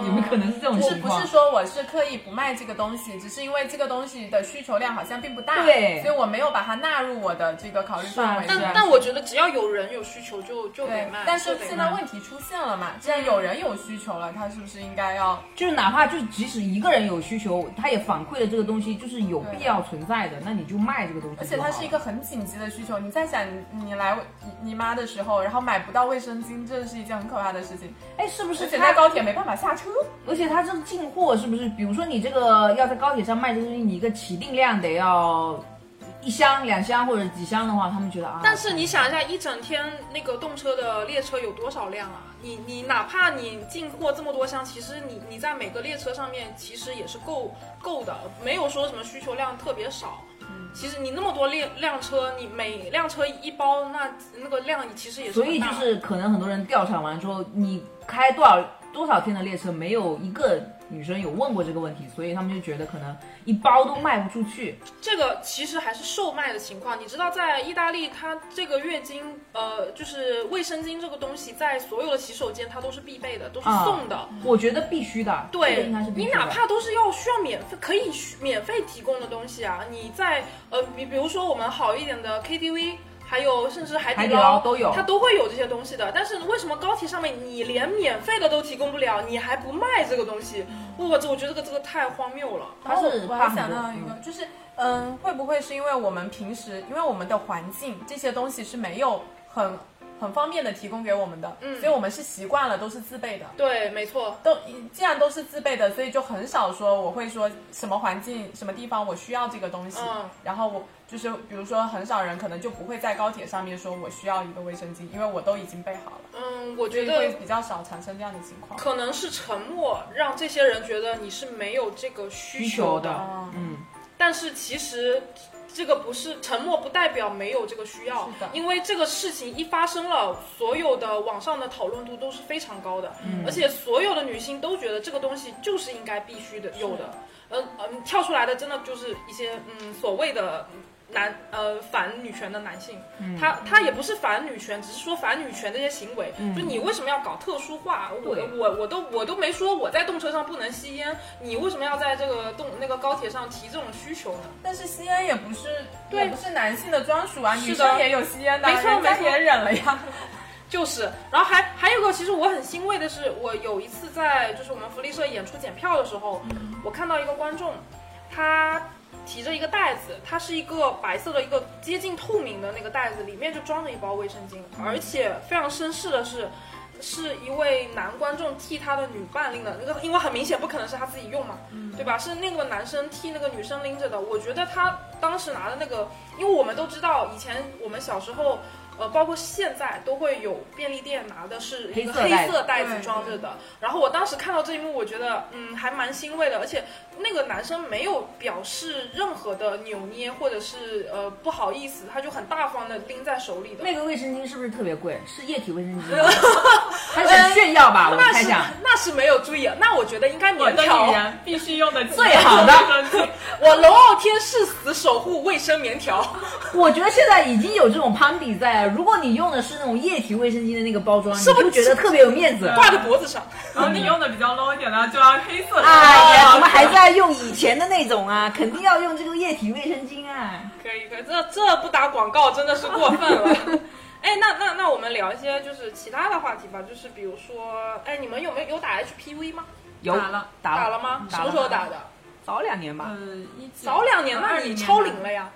Speaker 2: 你们可能是这种
Speaker 3: 就是
Speaker 2: 情况
Speaker 3: 不是。说我是刻意不卖这个东西，只是因为这个东西的需求量好像并不大，
Speaker 2: 对
Speaker 3: 所以我没有把它纳入我的这个考虑范围。
Speaker 1: 但但我觉得只要有人有需求就就得卖，，
Speaker 3: 但
Speaker 1: 是
Speaker 3: 现在问题出现了嘛？既然有人有需求了，他是不是应该要？
Speaker 2: 就是哪怕就是即使一个人有需求，他也反馈了这个东西就是有必要存在的，那你就卖这个东西。
Speaker 3: 而且它是一个很紧急的需求。你在想你你来你你妈的时候，然后买不到卫生巾，这是一件很可怕的事情。
Speaker 2: 哎，是不是
Speaker 3: 而且在高铁没办法下车。
Speaker 2: 而且它这个进货是不是？比如说你这个要在高铁上卖这个东西，你一个起订量得要一箱、两箱或者几箱的话，他们觉得啊。
Speaker 1: 但是你想一下，一整天那个动车的列车有多少辆啊？你你哪怕你进货这么多箱，其实你你在每个列车上面其实也是够够的，没有说什么需求量特别少。其实你那么多列辆车，你每辆车一包，那那个量你其实也是
Speaker 2: 所以就是可能很多人调查完之后，你开多少多少天的列车，没有一个女生有问过这个问题，所以他们就觉得可能一包都卖不出去。
Speaker 1: 这个其实还是售卖的情况。你知道，在意大利，它这个月经，呃，就是卫生巾这个东西，在所有的洗手间它都是必备的，都是
Speaker 2: 啊
Speaker 1: 送的。
Speaker 2: 我觉得必须的，这个
Speaker 1: 对
Speaker 2: 应该是必
Speaker 1: 你
Speaker 2: 须的。
Speaker 1: 哪怕都是要需要免费可以免费提供的东西啊，你在呃，比比如说我们好一点的 KTV。还有，甚至海底
Speaker 2: 海底捞都有
Speaker 1: 它都会有这些东西的。但是为什么高铁上面你连免费的都提供不了，你还不卖这个东西？我我觉得这个这个太荒谬了。
Speaker 2: 它是
Speaker 3: 我还想到一个，就是嗯，会不会是因为我们平时，因为我们的环境这些东西是没有很很方便的提供给我们的，
Speaker 1: 嗯。
Speaker 3: 所以我们是习惯了都是自备的。
Speaker 1: 对，没错，
Speaker 3: 都既然都是自备的，所以就很少说我会说什么环境、什么地方我需要这个东西，
Speaker 1: 嗯。
Speaker 3: 然后我就是比如说很少人可能就不会在高铁上面说我需要一个卫生巾，因为我都已经备好了，
Speaker 1: 嗯，我觉得
Speaker 3: 会比较少产生这样的情况。
Speaker 1: 可能是沉默让这些人觉得你是没有这个需
Speaker 2: 需求的
Speaker 3: 哦
Speaker 2: 嗯，
Speaker 1: 但是其实这个不是沉默，不代表没有这个需要
Speaker 3: 是的，
Speaker 1: 因为这个事情一发生了，所有的网上的讨论度都是非常高的，
Speaker 2: 嗯
Speaker 1: 而且所有的女性都觉得这个东西就是应该必须的有的，嗯嗯，跳出来的真的就是一些嗯所谓的。男呃反女权的男性，
Speaker 2: 嗯
Speaker 1: 他他也不是反女权，只是说反女权这些行为。就你为什么要搞特殊化？我我我都我都没说我在动车上不能吸烟，你为什么要在这个动那个高铁上提这种需求呢？
Speaker 3: 但是吸烟也不是，
Speaker 1: 对
Speaker 3: 也不是男性的专属啊，女生也有吸烟的，
Speaker 1: 没错没错
Speaker 3: 也忍了呀。
Speaker 1: 就是，然后还还有个，其实我很欣慰的是，我有一次在就是我们福利社演出检票的时候，我看到一个观众，他提着一个袋子，它是一个白色的一个接近透明的那个袋子，里面就装着一包卫生巾，而且非常绅士的是。是一位男观众替他的女伴拎的，那个因为很明显不可能是他自己用嘛，对吧？是那个男生替那个女生拎着的。我觉得他当时拿的那个，因为我们都知道，以前我们小时候，呃，包括现在都会有便利店拿的是一个黑
Speaker 2: 黑色袋子
Speaker 1: 色袋子
Speaker 3: 对
Speaker 1: 装着的。然后我当时看到这一幕，我觉得嗯还蛮欣慰的，而且那个男生没有表示任何的扭捏或者是呃不好意思，他就很大方的拎在手里的。
Speaker 2: 那个卫生巾是不是特别贵？是液体卫生巾吗？他想炫耀吧，我
Speaker 1: 那是
Speaker 2: 猜想。
Speaker 1: 那是没有注意啊，那我觉得应该棉条
Speaker 3: 必须用的
Speaker 2: 最好的
Speaker 1: 我龙傲天誓死守护卫生棉条。
Speaker 2: 我觉得现在已经有这种攀比在了。如果你用的是那种液体卫生巾的那个包装，
Speaker 1: 是不
Speaker 2: 是觉得特别有面子。
Speaker 1: 挂在脖子上。
Speaker 3: 然后你用的比较 low 一点的，就要黑色的。
Speaker 2: 哎呀，我们还在用以前的那种啊，肯定要用这个液体卫生巾啊。
Speaker 1: 可以可以，这这不打广告真的是过分了。哎，那那那我们聊一些就是其他的话题吧，就是比如说，哎，你们有没有有打 HPV 吗？
Speaker 2: 有
Speaker 3: 打了
Speaker 2: 打
Speaker 1: 打了吗？什
Speaker 2: 打了
Speaker 1: 么时候打的？
Speaker 2: 早两年吧，
Speaker 3: 呃，一九
Speaker 1: 早两年，那你超龄了呀。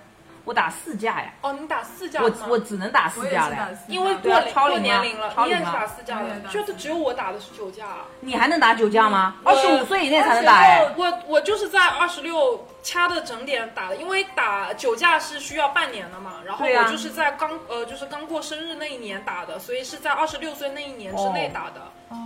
Speaker 2: 我打四价呀，
Speaker 1: 哦，你打四价
Speaker 2: 我我只能打四价了
Speaker 1: 因为过龄过
Speaker 2: 超龄啊
Speaker 1: 年龄了，你也是打四价的
Speaker 3: 我也，打
Speaker 1: 就是只有我打的是九价啊。
Speaker 2: 你还能打九价吗？
Speaker 1: 我
Speaker 2: 二十五岁以内才能打哎。
Speaker 1: 我我就是在二十六掐的整点打的，因为打九架是需要半年的嘛，然后我就是在刚呃就是刚过生日那一年打的，所以是在二十六岁那一年之内打的，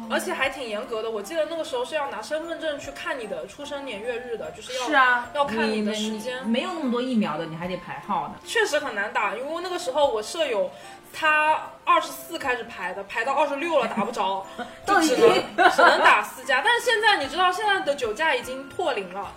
Speaker 1: 而且还挺严格的。我记得那个时候是要拿身份证去看你的出生年月日的，就是要
Speaker 2: 是啊，
Speaker 1: 要看
Speaker 2: 你
Speaker 1: 的时间，
Speaker 2: 没有那么多疫苗的，你还得排号呢。
Speaker 1: 确实很难打，因为那个时候我舍友。他二十四开始排的，排到二十六了打不着，就只能 只能打四价。但是现在你知道，现在的酒驾已经破零了，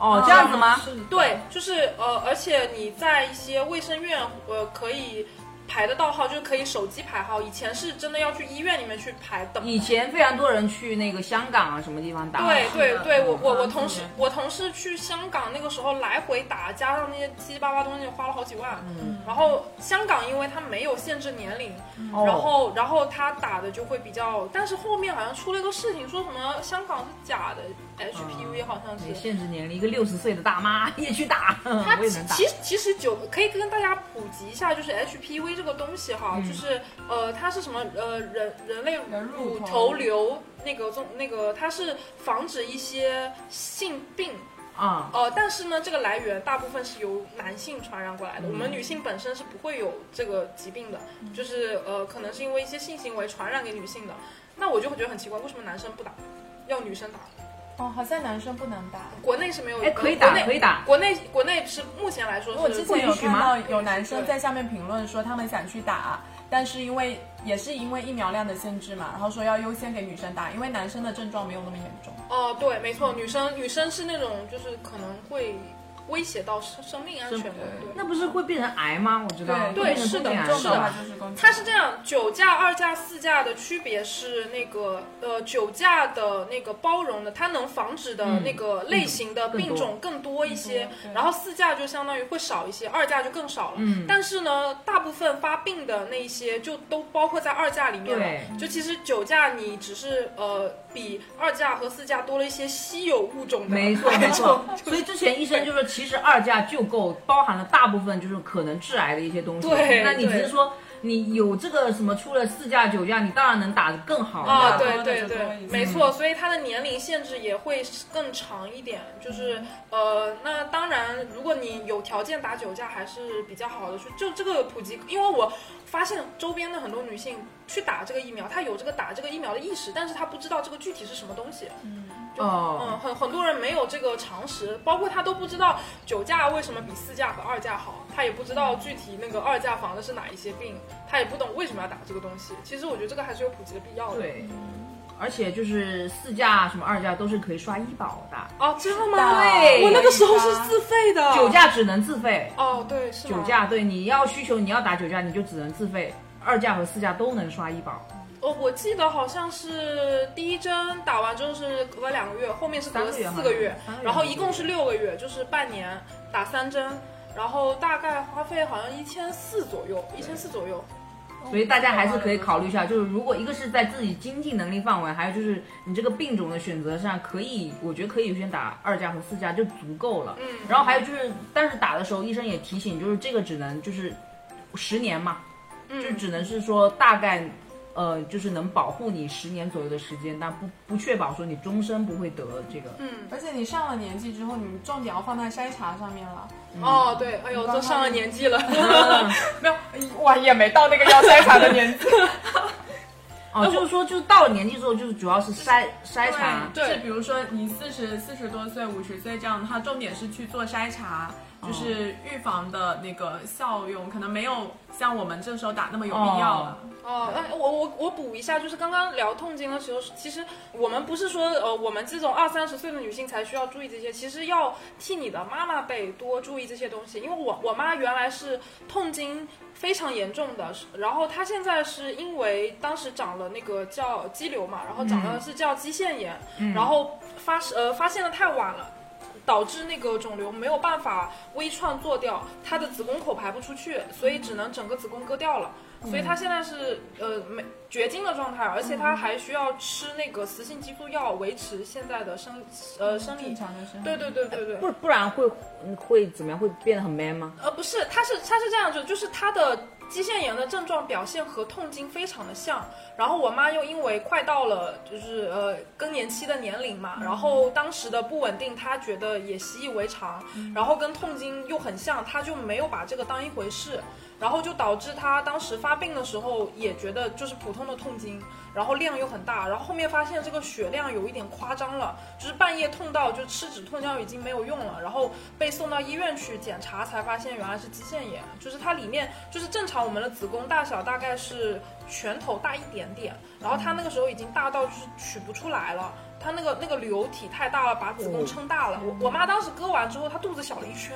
Speaker 2: 哦，这样子吗？
Speaker 1: 对，就是呃，而且你在一些卫生院，呃，可以排得到号，就是可以手机排号。以前是真的要去医院里面去排等。
Speaker 2: 以前非常多人去那个香港啊什么地方打，
Speaker 1: 对对对，我我我
Speaker 3: 嗯
Speaker 1: 同事我同事去香港那个时候来回打，加上那些七七八八东西，花了好几万。
Speaker 2: 嗯
Speaker 1: 然后香港因为它没有限制年龄，
Speaker 2: 哦
Speaker 1: 然后然后他打的就会比较，但是后面好像出了一个事情，说什么香港是假的 HPV，好像
Speaker 2: 对
Speaker 1: 是。
Speaker 2: 限制年龄，一个六十岁的大妈也去打，
Speaker 1: 它
Speaker 2: 我也能打。
Speaker 1: 其实其实九可以跟大家普及一下，就是 HPV 这个东西哈，
Speaker 2: 嗯
Speaker 1: 就是呃，它是什么呃人人类
Speaker 3: 乳头
Speaker 1: 头瘤那个中那个，它是防止一些性病。
Speaker 2: 啊，
Speaker 1: 呃，但是呢，这个来源大部分是由男性传染过来的，我们女性本身是不会有这个疾病的，就是呃，可能是因为一些性行为传染给女性的。那我就会觉得很奇怪，为什么男生不打，要女生打？
Speaker 3: 哦，好像男生不能打。
Speaker 1: 国内是没有，
Speaker 2: 哎，可以打，可以打。
Speaker 1: 国内国内是目前来说是
Speaker 3: 我之前有看
Speaker 2: 不允许吗
Speaker 3: 到有男生在下面评论说他们想去打，但是因为也是因为疫苗量的限制嘛，然后说要优先给女生打，因为男生的症状没有那么严重。
Speaker 1: 哦，对，没错，女生女生是那种就是可能会威胁到生生命安全的，
Speaker 2: 那不是会变成癌吗？我知道，
Speaker 3: 对
Speaker 1: 是的是的。它是这样，九价、二价、四价的区别是那个呃，酒驾的那个包容的，它能防止的
Speaker 2: 嗯
Speaker 1: 那个类型的病种更多一些，然后四价就相当于会少一些，二价就更少了。
Speaker 2: 嗯
Speaker 1: 但是呢，大部分发病的那一些就都包括在二价里面了。就其实酒驾你只是呃比二价和四价多了一些稀有物种的，
Speaker 2: 没错 没错，所以之前医生就说，其实二价就够，包含了大部分就是可能致癌的一些东西。
Speaker 1: 对
Speaker 2: 那你只是说你有这个什么出了四价九价，你当然能打得更好
Speaker 1: 啊，
Speaker 2: 对
Speaker 1: 对对没错，所以它的年龄限制也会更长一点。就是呃，那当然，如果你有条件打九价，还是比较好的。就就这个普及，因为我发现周边的很多女性去打这个疫苗，她有这个打这个疫苗的意识，但是她不知道这个具体是什么东西。嗯就
Speaker 2: 哦
Speaker 1: 嗯，很很多人没有这个常识，包括她都不知道酒驾为什么比四价和二价好，她也不知道具体那个二价防的是哪一些病，她也不懂为什么要打这个东西。其实我觉得这个还是有普及的必要的。
Speaker 2: 对，而且就是四价什么二价都是可以刷医保的，
Speaker 1: 哦，真的吗？
Speaker 2: 对
Speaker 1: 我那个时候是自费的。
Speaker 2: 九价只能自费。
Speaker 1: 哦，对，是吗
Speaker 2: 酒驾对你要需求你要打九价，你就只能自费。二价和四价都能刷医保，
Speaker 1: 哦，我记得好像是第一针打完之后是隔了两个月，后面是隔了四个月
Speaker 2: 个，月
Speaker 1: 然后一共是六个月，就是半年打三针，然后大概花费好像一千四左右，一千四左右。
Speaker 2: 所以大家还是可以考虑一下，就是如果一个是在自己经济能力范围，还有就是你这个病种的选择上，可以，我觉得可以先打二价和四价就足够了。
Speaker 1: 嗯，
Speaker 2: 然后还有就是，但是打的时候医生也提醒，就是这个只能就是十年嘛，
Speaker 1: 嗯
Speaker 2: 就只能是说大概。呃，就是能保护你十年左右的时间，但不不确保说你终身不会得这个。
Speaker 1: 嗯，
Speaker 3: 而且你上了年纪之后，你重点要放在筛查上面了。
Speaker 1: 哦，对，哎呦，都上了年纪了，
Speaker 3: 没有，哇，也没到那个要筛查的年纪。
Speaker 2: 哦，就是说，就是到了年纪之后，就是主要是筛筛查。
Speaker 1: 对
Speaker 3: 是比如说你四十四十多岁、五十岁这样，它重点是去做筛查，就是预防的那个效用，可能没有像我们这时候打那么有必要了。
Speaker 1: 哦，哎，我我我补一下，就是刚刚聊痛经的时候，其实我们不是说呃我们这种二三十岁的女性才需要注意这些，其实要替你的妈妈辈多注意这些东西，因为我我妈原来是痛经非常严重的，然后她现在是因为当时长了那个叫肌瘤嘛，然后长的是叫肌腺炎，然后发呃发现的太晚了。导致那个肿瘤没有办法微创做掉，她的子宫口排不出去，所以只能整个子宫割掉了。所以她现在是呃没绝经的状态，而且她还需要吃那个雌性激素药维持现在的生呃生理
Speaker 3: 正。常的生
Speaker 1: 对对对对对。
Speaker 2: 不不然会会怎么样？会变得很 man 吗？
Speaker 1: 呃，不是，他是他是这样子，就是他的肌腺炎的症状表现和痛经非常的像。然后我妈又因为快到了就是呃更年期的年龄嘛，然后当时的不稳定，她觉得也习以为常，然后跟痛经又很像，她就没有把这个当一回事。然后就导致她当时发病的时候也觉得就是普通的痛经，然后量又很大，然后后面发现这个血量有一点夸张了，就是半夜痛到就吃止痛药已经没有用了，然后被送到医院去检查才发现原来是肌腺炎，就是它里面就是正常我们的子宫大小大概是拳头大一点点，然后她那个时候已经大到就是取不出来了。她那个那个瘤体太大了，把子宫撑大了。我我妈当时割完之后，她肚子小了一圈，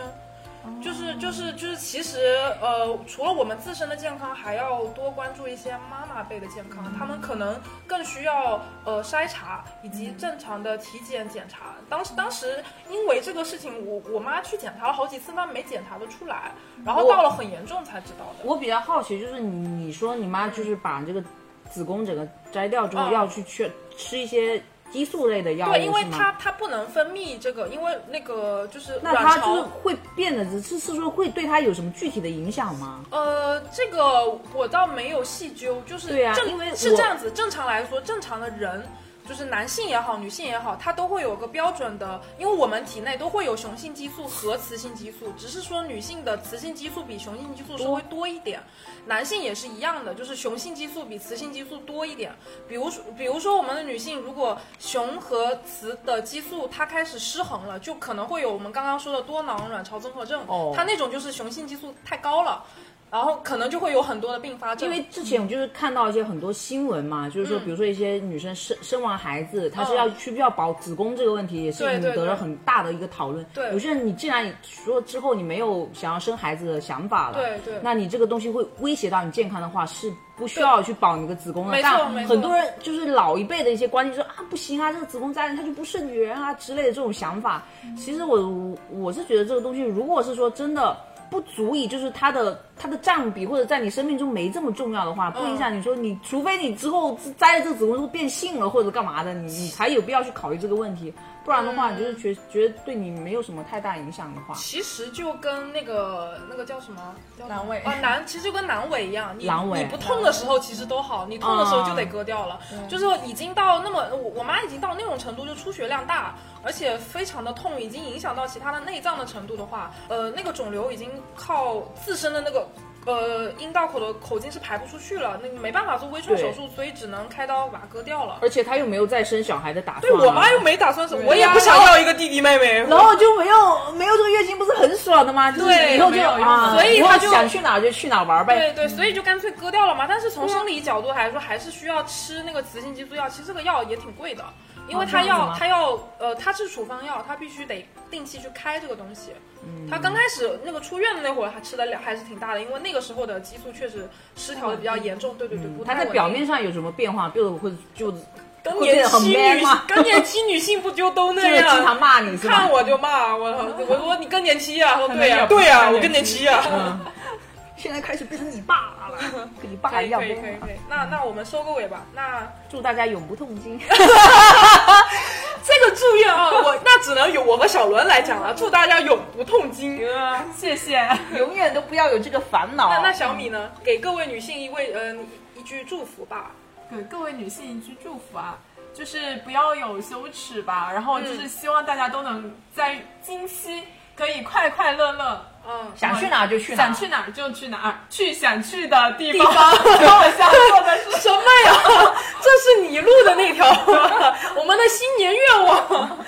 Speaker 1: 就是就是就是，其实呃，除了我们自身的健康，还要多关注一些妈妈辈的健康，他们可能更需要呃筛查以及正常的体检检查。当时当时因为这个事情，我我妈去检查了好几次，但没检查得出来，然后到了很严重才知道的。
Speaker 2: 我比较好奇，就是你你说你妈就是把这个子宫整个摘掉之后，
Speaker 1: 嗯
Speaker 2: 要去去吃一些激素类的药物，
Speaker 1: 对，因为它它不能分泌这个，因为那个就是卵
Speaker 2: 那它就是
Speaker 1: 巢。
Speaker 2: 会变得，是是说会对它有什么具体的影响吗？
Speaker 1: 呃，这个我倒没有细究，就是
Speaker 2: 对啊
Speaker 1: 正
Speaker 2: 因为
Speaker 1: 是这样子。正常来说，正常的人，就是男性也好，女性也好，它都会有个标准的，因为我们体内都会有雄性激素和雌性激素，只是说女性的雌性激素比雄性激素稍微多一点，男性也是一样的，就是雄性激素比雌性激素多一点。比如说，比如说我们的女性，如果雄和雌的激素它开始失衡了，就可能会有我们刚刚说的多囊卵巢综合症，
Speaker 2: 哦
Speaker 1: 它那种就是雄性激素太高了。然后可能就会有很多的并发症，
Speaker 2: 因为之前我就是看到一些很多新闻嘛，就是说，
Speaker 1: 嗯
Speaker 2: 比如说一些女生生生完孩子，她是
Speaker 1: 嗯
Speaker 2: 要需不要保子宫这个问题，也是引得了很大的一个讨论。
Speaker 1: 对
Speaker 2: 有些人你既然说之后你没有想要生孩子的想法了，
Speaker 1: 对对
Speaker 2: 那你这个东西会威胁到你健康的话，是不需要去保你的子宫的。但很多人就是老一辈的一些观念说啊，不行啊，这个子宫摘了它就不是女人啊之类的这种想法。其实我我是觉得这个东西，如果是说真的。不足以，就是它的它的占比或者在你生命中没这么重要的话，不影响你说你，除非你之后摘了这个子宫之后变性了或者干嘛的，你你才有必要去考虑这个问题。不然的话，你就是觉觉得对你没有什么太大影响的话，
Speaker 1: 其实就跟那个那个叫什么？叫
Speaker 3: 阑尾。
Speaker 1: 啊阑，其实就跟阑尾一样，你
Speaker 2: 阑尾。
Speaker 1: 你不痛的时候其实都好，你痛的时候就得割掉了。就是已经到那么我我妈已经到那种程度，就出血量大，而且非常的痛，已经影响到其他的内脏的程度的话，呃，那个肿瘤已经靠自身的那个。呃，阴道口的口径是排不出去了，那个没办法做微创手术，所以只能开刀把它割掉了。
Speaker 2: 而且她又没有再生小孩的打算
Speaker 1: 对
Speaker 2: 啊。
Speaker 1: 我妈又没打算生，
Speaker 2: 对
Speaker 1: 我也不想要一个弟弟妹妹。
Speaker 2: 然后就没有没有这个月经，不是很爽的吗？就是
Speaker 1: 对
Speaker 2: 以后就
Speaker 3: 没有用
Speaker 2: 啊，
Speaker 1: 所以她就
Speaker 2: 想去哪儿就去哪儿玩呗。
Speaker 1: 对对，所以就干脆割掉了嘛。但是从生理角度来说，还是需要吃那个雌性激素药。其实这个药也挺贵的，因为他要、
Speaker 2: 哦这样子吗
Speaker 1: 它要呃，他是处方药，他必须得定期去开这个东西。
Speaker 2: 嗯
Speaker 1: 他刚开始那个出院的那会儿，他吃的量还是挺大的，因为那个时候的激素确实失调的比较严重。对对对，不
Speaker 2: 他在表面上有什么变化？比如会就就
Speaker 1: 更年期女
Speaker 2: 吗
Speaker 1: 更年期女性不就都 那
Speaker 2: 样经常？骂你？
Speaker 1: 看我就骂我，我说你更年期呀、说对呀、对呀、我更年期啊、
Speaker 2: 嗯，现在开始变成你爸了，跟你爸
Speaker 1: 可以
Speaker 2: 一样
Speaker 1: 可以可以可以，那那我们收个尾吧。那
Speaker 2: 祝大家永不痛经。
Speaker 1: 这个祝愿啊，我 那只能由我和小伦来讲了。祝大家永不痛经。
Speaker 3: 谢谢。
Speaker 2: 永远都不要有这个烦恼。
Speaker 1: 那那小米呢？给各位女性一位呃一句祝福吧。
Speaker 3: 给各位女性一句祝福啊，就是不要有羞耻吧，然后就是希望大家都能在经期可以快快乐乐，
Speaker 1: 嗯，
Speaker 2: 想去哪儿就去哪儿，
Speaker 3: 想去哪儿就去哪儿，去想去的地方。跟我想做的是
Speaker 1: 什么呀？这是你录的那条，我们的新年愿望。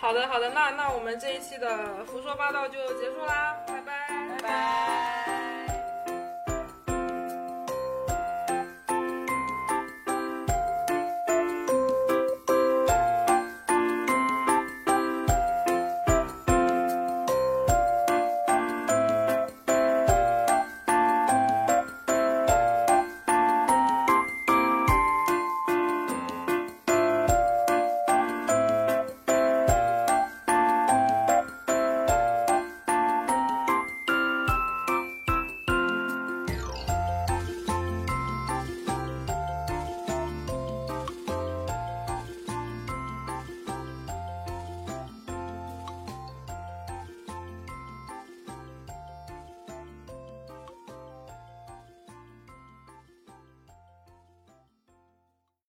Speaker 1: 好的好的，那那我们这一期的胡说八道就结束啦，拜拜拜拜。